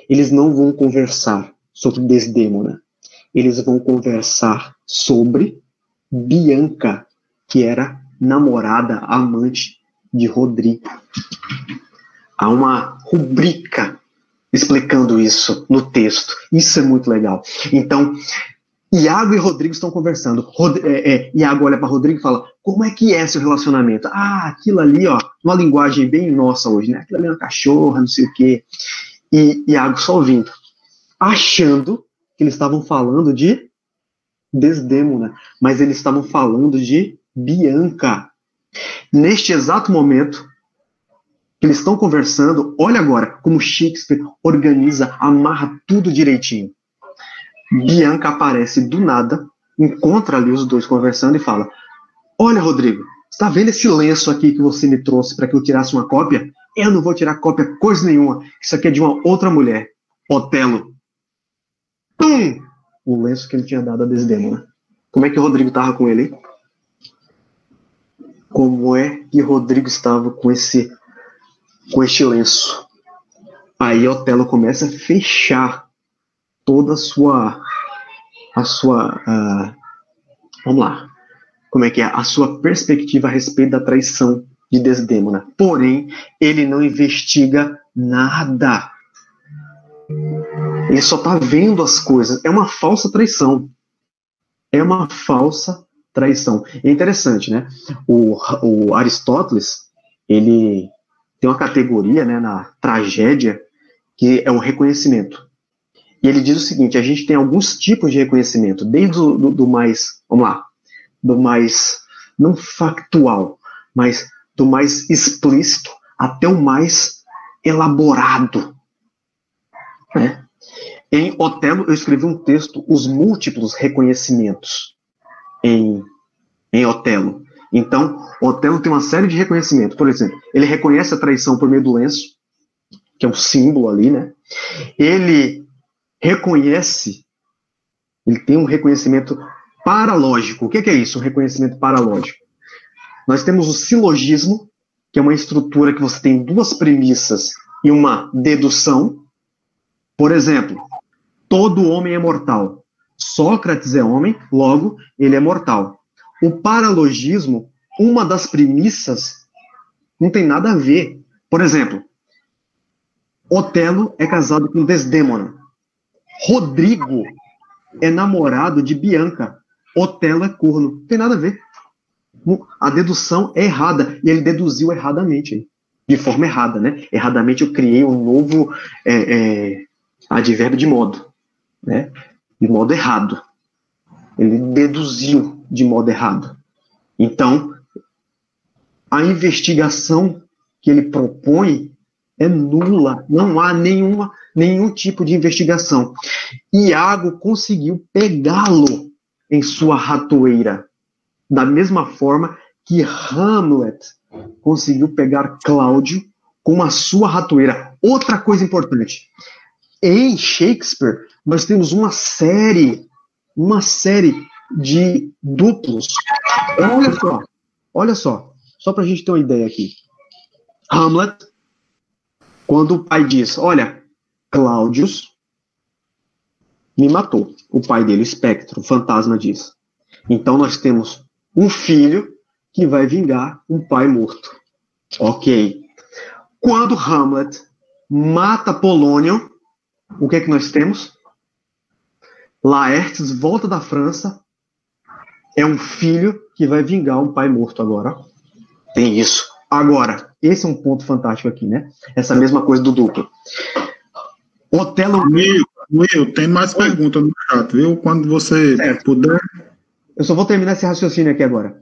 eles não vão conversar sobre Desdemona. Eles vão conversar sobre Bianca, que era namorada, amante de Rodrigo. Há uma rubrica explicando isso no texto. Isso é muito legal. Então, Iago e Rodrigo estão conversando. Rod é, é, Iago olha para Rodrigo e fala: Como é que é seu relacionamento? Ah, aquilo ali, ó, uma linguagem bem nossa hoje, né? Aquilo ali é uma cachorra, não sei o quê. E Iago só ouvindo, achando que eles estavam falando de Desdemona, mas eles estavam falando de Bianca. Neste exato momento que eles estão conversando, olha agora como Shakespeare organiza, amarra tudo direitinho. Bianca aparece do nada, encontra ali os dois conversando e fala: Olha, Rodrigo, está vendo esse lenço aqui que você me trouxe para que eu tirasse uma cópia? Eu não vou tirar cópia coisa nenhuma. Isso aqui é de uma outra mulher, Otelo. Pum! O lenço que ele tinha dado a Desdemona. Como é que o Rodrigo estava com ele? Como é que Rodrigo estava com esse com este lenço. Aí Otelo começa a fechar toda a sua a sua uh, vamos lá como é que é a sua perspectiva a respeito da traição de Desdemona. Porém, ele não investiga nada. Ele só está vendo as coisas. É uma falsa traição. É uma falsa traição. É interessante, né? O, o Aristóteles, ele tem uma categoria né, na tragédia que é o reconhecimento. E ele diz o seguinte: a gente tem alguns tipos de reconhecimento, desde o do, do mais, vamos lá, do mais não factual, mas do mais explícito até o mais elaborado. Né? Em Otelo, eu escrevi um texto, Os Múltiplos Reconhecimentos em, em Otelo. Então, Otelo tem uma série de reconhecimentos. Por exemplo, ele reconhece a traição por meio do lenço, que é um símbolo ali, né? Ele reconhece, ele tem um reconhecimento paralógico. O que é isso, um reconhecimento paralógico? Nós temos o silogismo, que é uma estrutura que você tem duas premissas e uma dedução. Por exemplo, todo homem é mortal. Sócrates é homem, logo, ele é mortal. O paralogismo, uma das premissas, não tem nada a ver. Por exemplo, Otelo é casado com Desdémona. Rodrigo é namorado de Bianca. Otelo é corno. Não tem nada a ver. A dedução é errada. E ele deduziu erradamente. de forma errada, né? Erradamente eu criei um novo é, é, advérbio de modo, né? De modo errado. Ele deduziu de modo errado. Então, a investigação que ele propõe é nula, não há nenhuma, nenhum tipo de investigação. Iago conseguiu pegá-lo em sua ratoeira, da mesma forma que Hamlet conseguiu pegar Cláudio com a sua ratoeira. Outra coisa importante, em Shakespeare nós temos uma série, uma série de duplos. Olha só, olha só, só para a gente ter uma ideia aqui. Hamlet, quando o pai diz, olha, Cláudius me matou. O pai dele, espectro, o fantasma diz. Então nós temos um filho que vai vingar um pai morto. Ok. Quando Hamlet mata Polônio, o que é que nós temos? Laertes volta da França, é um filho que vai vingar um pai morto agora. Tem isso. Agora, esse é um ponto fantástico aqui, né? Essa mesma coisa do duplo. Otelo. Will, Will tem mais perguntas no chat, viu? Quando você certo. puder. Eu só vou terminar esse raciocínio aqui agora.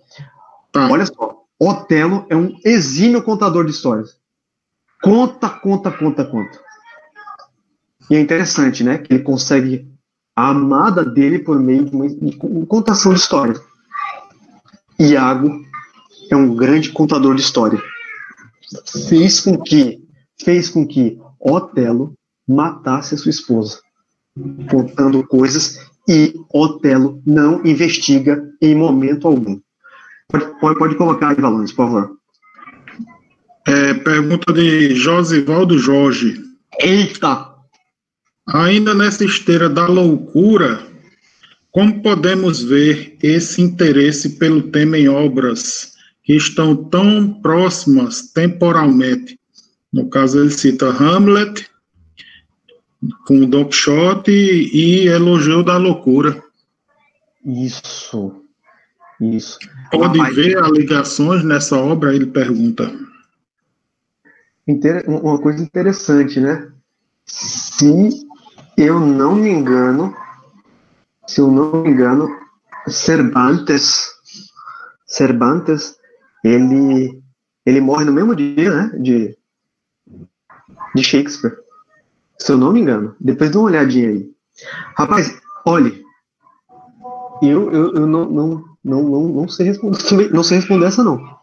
Tá. Olha só. Otelo é um exímio contador de histórias. Conta, conta, conta, conta. E é interessante, né? Que ele consegue a amada dele por meio de uma, de contação de história. Iago é um grande contador de história. Fez com que fez com que Otelo matasse a sua esposa, contando coisas e Otelo não investiga em momento algum. Pode, pode, pode colocar aí, Valões, por favor. É, pergunta de Josivaldo Jorge. Eita! Ainda nessa esteira da loucura, como podemos ver esse interesse pelo tema em obras que estão tão próximas temporalmente? No caso, ele cita Hamlet, com Don Quixote e Elogio da Loucura. Isso, isso. Pode Rapaz, ver as ligações nessa obra? Ele pergunta. Uma coisa interessante, né? Se eu não me engano, se eu não me engano, Cervantes, Cervantes, ele, ele morre no mesmo dia, né, de, de Shakespeare. Se eu não me engano. Depois dá uma olhadinha aí. Rapaz, olhe, eu, eu, eu não, não, não, não, não, sei responder, não sei responder essa não.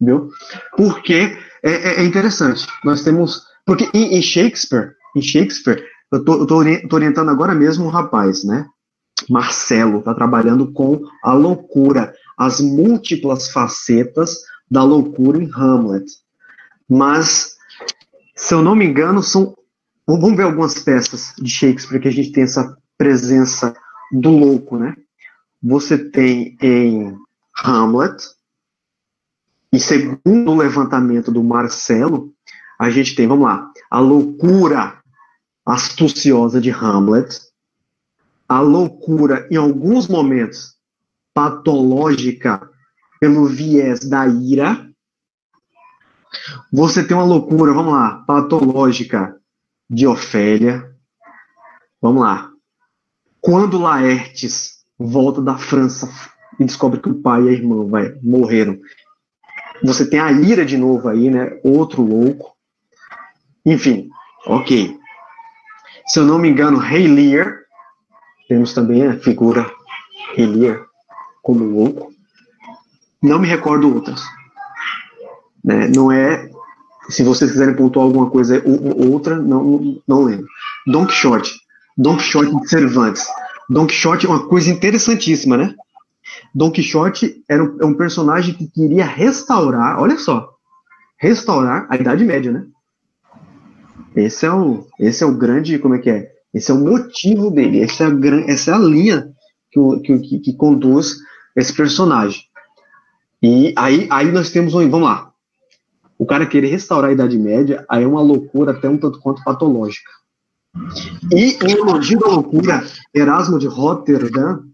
Viu? Porque é, é, é interessante. Nós temos. Porque em, em Shakespeare, em Shakespeare, eu tô, orientando agora mesmo um rapaz, né? Marcelo, está trabalhando com a loucura, as múltiplas facetas da loucura em Hamlet. Mas, se eu não me engano, são. Vamos ver algumas peças de Shakespeare que a gente tem essa presença do louco, né? Você tem em Hamlet, e segundo o levantamento do Marcelo, a gente tem, vamos lá, a loucura astuciosa de Hamlet, a loucura, em alguns momentos, patológica pelo viés da ira. Você tem uma loucura, vamos lá, patológica de Ofélia. Vamos lá. Quando Laertes volta da França e descobre que o pai e a irmã vai, morreram. Você tem a ira de novo aí, né? Outro louco. Enfim, ok. Se eu não me engano, Rei Lear, temos também a figura Rei Lear como louco. Não me recordo outras. Né? Não é. Se vocês quiserem pontuar alguma coisa outra, não, não lembro. Don Quixote. Don Quixote de Cervantes. Don Quixote é uma coisa interessantíssima, né? Don Quixote era um, é um personagem que queria restaurar, olha só, restaurar a Idade Média, né? Esse é o, esse é o grande, como é que é? Esse é o motivo dele, essa é a, essa é a linha que, que, que, conduz esse personagem. E aí, aí nós temos um, vamos lá, o cara querer restaurar a Idade Média, aí é uma loucura até um tanto quanto patológica. E o elogio da loucura, Erasmo de Rotterdam,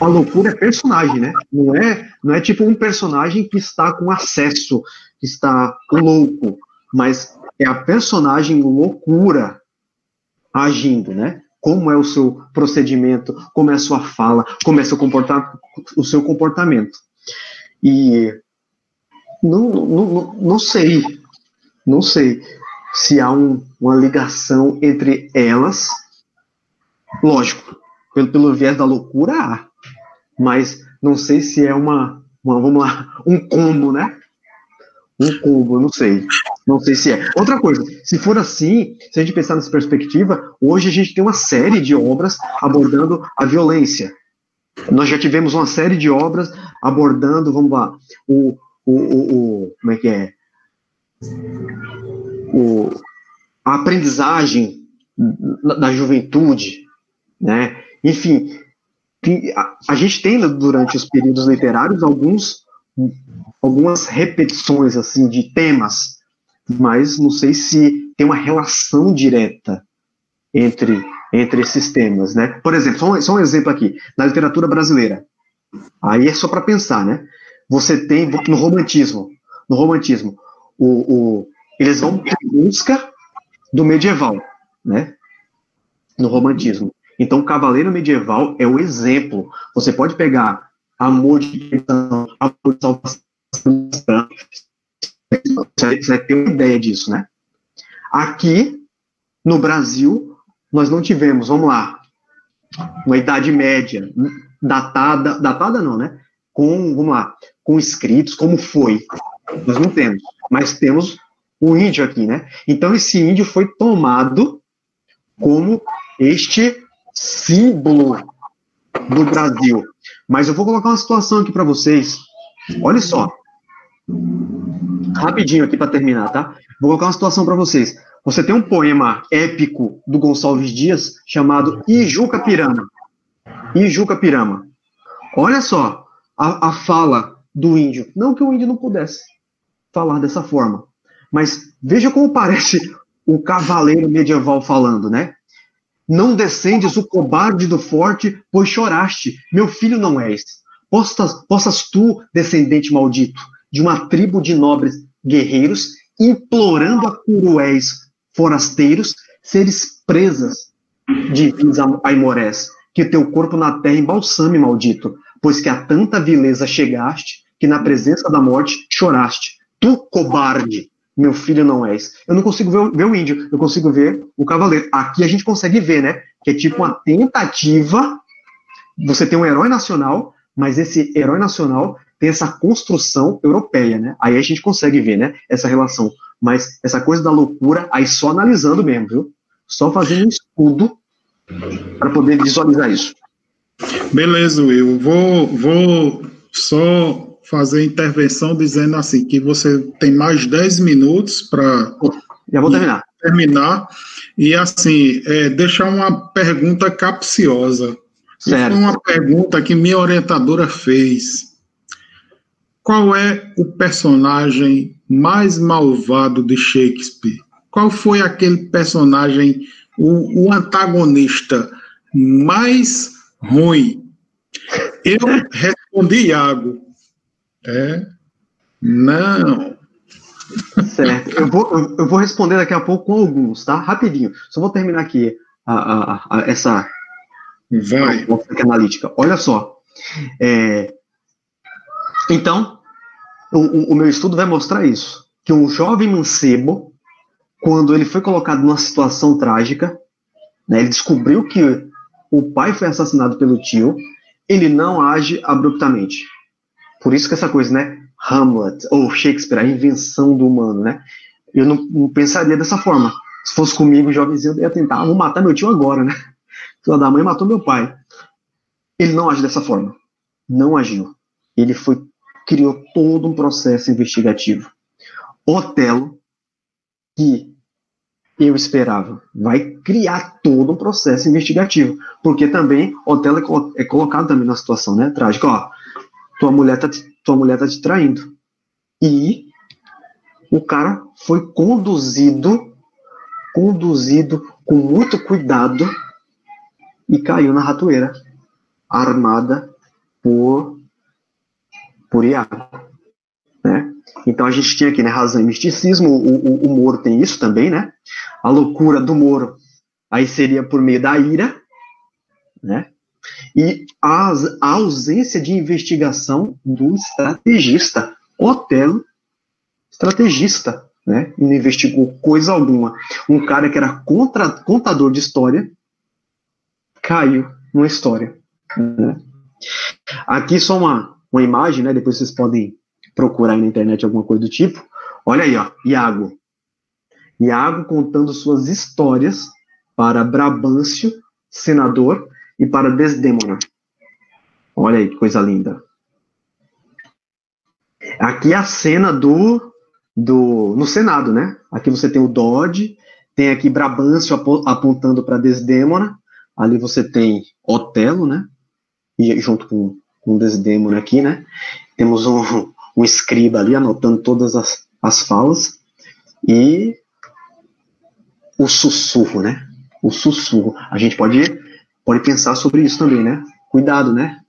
a loucura é personagem, né? Não é, não é tipo um personagem que está com acesso, que está louco, mas é a personagem loucura agindo, né? Como é o seu procedimento, como é a sua fala, como é seu o seu comportamento. E não, não, não sei, não sei se há um, uma ligação entre elas. Lógico, pelo, pelo viés da loucura há, mas não sei se é uma, uma, vamos lá, um combo, né? Um combo, não sei. Não sei se é. Outra coisa, se for assim, se a gente pensar nessa perspectiva, hoje a gente tem uma série de obras abordando a violência. Nós já tivemos uma série de obras abordando, vamos lá, o, o, o, o como é que é? O, a aprendizagem da juventude, né? Enfim, a, gente tem durante os períodos literários alguns algumas repetições assim de temas, mas não sei se tem uma relação direta entre entre esses temas, né? Por exemplo, só um, só um exemplo aqui na literatura brasileira. Aí é só para pensar, né? Você tem no romantismo, no romantismo, o, o eles vão em busca do medieval, né? No romantismo. Então, o cavaleiro medieval é o exemplo. Você pode pegar amor de amor de salvação, você ter uma ideia disso, né? Aqui, no Brasil, nós não tivemos, vamos lá, uma Idade Média datada, datada não, né? Com, vamos lá, com escritos, como foi. Nós não temos, mas temos o índio aqui, né? Então, esse índio foi tomado como este símbolo do Brasil. Mas eu vou colocar uma situação aqui para vocês. Olha só. Rapidinho aqui para terminar, tá? Vou colocar uma situação para vocês. Você tem um poema épico do Gonçalves Dias chamado Ijuca Pirama. Ijuca Pirama. Olha só a, a fala do índio. Não que o índio não pudesse falar dessa forma, mas veja como parece o cavaleiro medieval falando, né? Não descendes o cobarde do forte, pois choraste. Meu filho não és. Possas, possas tu, descendente maldito, de uma tribo de nobres guerreiros, implorando a cruéis forasteiros, seres presas de aimorés, que teu corpo na terra embalsame, maldito, pois que a tanta vileza chegaste, que na presença da morte choraste. Tu, cobarde, meu filho não és. Eu não consigo ver, ver, o índio, eu consigo ver o cavaleiro. Aqui a gente consegue ver, né? Que é tipo uma tentativa. Você tem um herói nacional, mas esse herói nacional tem essa construção europeia, né? Aí a gente consegue ver, né? Essa relação. Mas essa coisa da loucura, aí só analisando mesmo, viu? Só fazendo um estudo para poder visualizar isso. Beleza, Will. Vou, vou só fazer intervenção dizendo assim que você tem mais 10 minutos para já vou terminar. Terminar e assim é, deixar uma pergunta capciosa. Certo. Uma pergunta que minha orientadora fez. Qual é o personagem mais malvado de Shakespeare? Qual foi aquele personagem, o, o antagonista mais ruim? Eu respondi Iago. É? Não. Certo. Eu vou, eu vou responder daqui a pouco com alguns, tá? Rapidinho. Só vou terminar aqui a, a, a essa Vai. Analítica. Olha só. É, então, o, o meu estudo vai mostrar isso. Que um jovem mancebo, quando ele foi colocado numa situação trágica, né, ele descobriu que o pai foi assassinado pelo tio, ele não age abruptamente. Por isso que essa coisa, né? Hamlet, ou Shakespeare, a invenção do humano, né? Eu não, não pensaria dessa forma. Se fosse comigo, jovenzinho, eu ia tentar, ah, vou matar meu tio agora, né? Filho da mãe matou meu pai. Ele não age dessa forma. Não agiu. Ele foi, criou todo um processo investigativo. Otelo, que eu esperava, vai criar todo um processo investigativo. Porque também Otelo é, é colocado também na situação, né? Trágica, ó tua mulher tá te, tua mulher tá te traindo. E o cara foi conduzido, conduzido com muito cuidado e caiu na ratoeira. armada por, por Iago. Né? Então a gente tinha aqui né, razão e misticismo, o, o, o Moro tem isso também, né? A loucura do Moro aí seria por meio da ira, né? E a, a ausência de investigação do estrategista. Otelo, estrategista, né? E não investigou coisa alguma. Um cara que era contra, contador de história caiu numa história. Né? Aqui só uma, uma imagem, né? Depois vocês podem procurar aí na internet alguma coisa do tipo. Olha aí, ó, Iago. Iago contando suas histórias para Brabâncio, senador, e para Desdemona. Olha aí que coisa linda. Aqui é a cena do, do no Senado, né? Aqui você tem o Dodge, tem aqui Brabâncio apontando para Desdemona, ali você tem Otelo, né? E junto com, com Desdemona aqui, né? Temos um, um escriba ali anotando todas as, as falas e o sussurro, né? O sussurro. A gente pode pode pensar sobre isso também, né? Cuidado, né?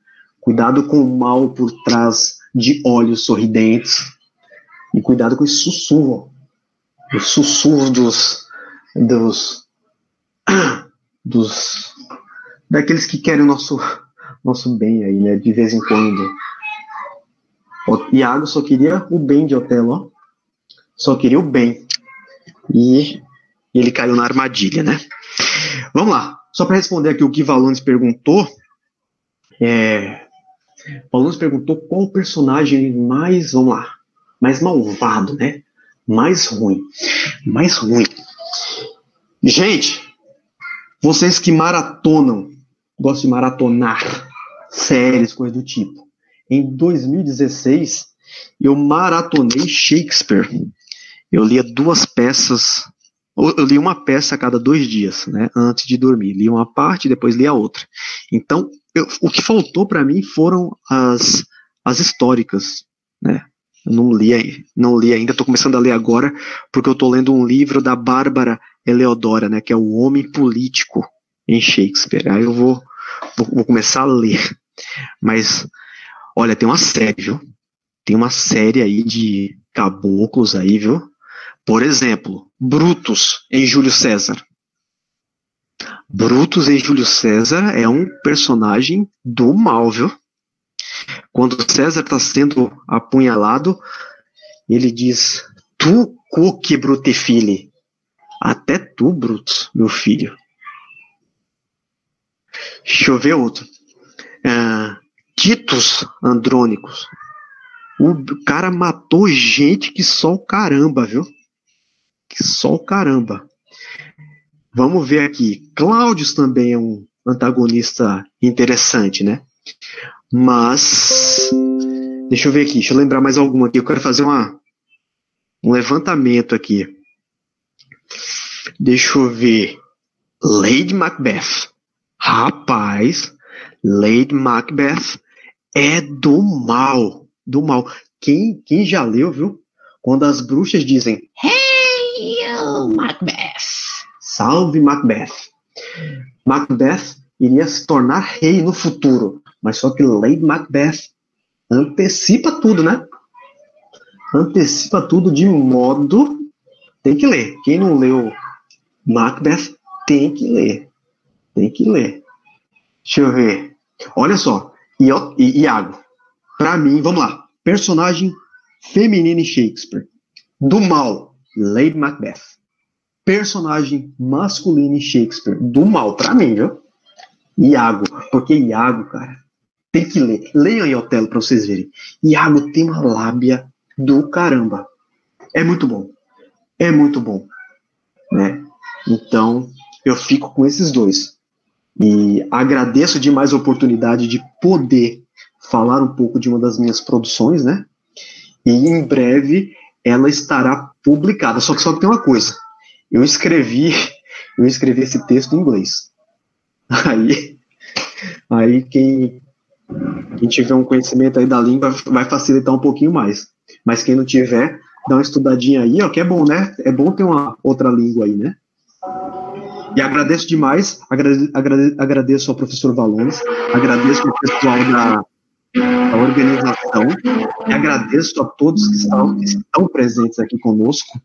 Cuidado com o mal por trás de olhos sorridentes e cuidado com esse sussurro, o sussurro dos dos dos daqueles que querem o nosso nosso bem aí, né? De vez em quando. O Iago só queria o bem de Otelo, ó. Só queria o bem. E ele caiu na armadilha, né? Vamos lá. Só para responder aqui o que Valões perguntou, é, Valões perguntou qual o personagem mais, vamos lá, mais malvado, né? Mais ruim. Mais ruim. Gente, vocês que maratonam, gostam de maratonar séries, coisas do tipo. Em 2016, eu maratonei Shakespeare. Eu lia duas peças eu li uma peça a cada dois dias, né, antes de dormir. Li uma parte, depois li a outra. Então, eu, o que faltou para mim foram as, as históricas, né. Eu não li, não li ainda, estou começando a ler agora, porque eu estou lendo um livro da Bárbara Eleodora, né, que é o Homem Político em Shakespeare. Aí eu vou, vou, vou começar a ler. Mas, olha, tem uma série, viu? Tem uma série aí de caboclos aí, viu? Por exemplo, Brutus em Júlio César. Brutus em Júlio César é um personagem do mal, viu? Quando César está sendo apunhalado, ele diz: Tu coque brutefile. Até tu, Brutus, meu filho. Deixa eu ver outro. Uh, Titus Andrônicos. O cara matou gente que só o caramba, viu? que só o caramba. Vamos ver aqui. Cláudios também é um antagonista interessante, né? Mas. Deixa eu ver aqui, deixa eu lembrar mais alguma aqui. Eu quero fazer uma, um levantamento aqui. Deixa eu ver. Lady Macbeth. Rapaz, Lady Macbeth é do mal. Do mal. Quem, quem já leu, viu? Quando as bruxas dizem, hey! Hail Macbeth! Salve Macbeth! Macbeth iria se tornar rei no futuro, mas só que Lady Macbeth antecipa tudo, né? Antecipa tudo de modo. Tem que ler. Quem não leu Macbeth tem que ler. Tem que ler. Deixa eu ver. Olha só. Iago. Para mim, vamos lá. Personagem feminino em Shakespeare. Do mal. Lady Macbeth. Personagem masculino em Shakespeare, do mal para mim, viu? Iago, porque Iago, cara, tem que ler. Leiam aí Otelo para vocês verem. Iago tem uma lábia do caramba. É muito bom. É muito bom. Né? Então, eu fico com esses dois. E agradeço demais a oportunidade de poder falar um pouco de uma das minhas produções, né? E em breve ela estará publicada. Só que só tem uma coisa. Eu escrevi, eu escrevi esse texto em inglês. Aí, aí quem, quem tiver um conhecimento aí da língua vai facilitar um pouquinho mais. Mas quem não tiver, dá uma estudadinha aí, ó, que é bom, né? É bom ter uma outra língua aí, né? E agradeço demais, agrade, agrade, agradeço ao professor Valones, agradeço ao pessoal da, da organização, e agradeço a todos que estão, que estão presentes aqui conosco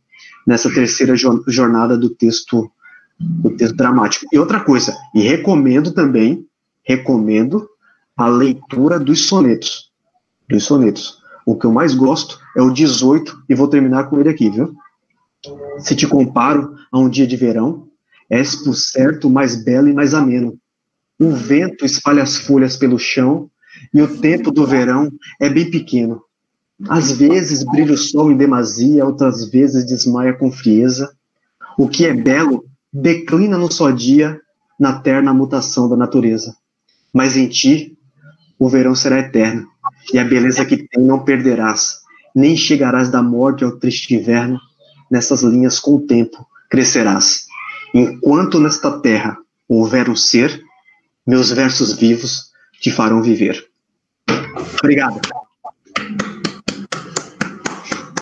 nessa terceira jornada do texto, do texto dramático. E outra coisa, e recomendo também, recomendo a leitura dos sonetos, dos sonetos. O que eu mais gosto é o 18, e vou terminar com ele aqui, viu? Se te comparo a um dia de verão, és por certo mais belo e mais ameno. O vento espalha as folhas pelo chão e o tempo do verão é bem pequeno. Às vezes brilha o sol em demasia, outras vezes desmaia com frieza. O que é belo declina no só dia, na terna mutação da natureza. Mas em ti, o verão será eterno, e a beleza que tem não perderás, nem chegarás da morte ao triste inverno, nessas linhas com o tempo crescerás. Enquanto nesta terra houver um ser, meus versos vivos te farão viver. Obrigado.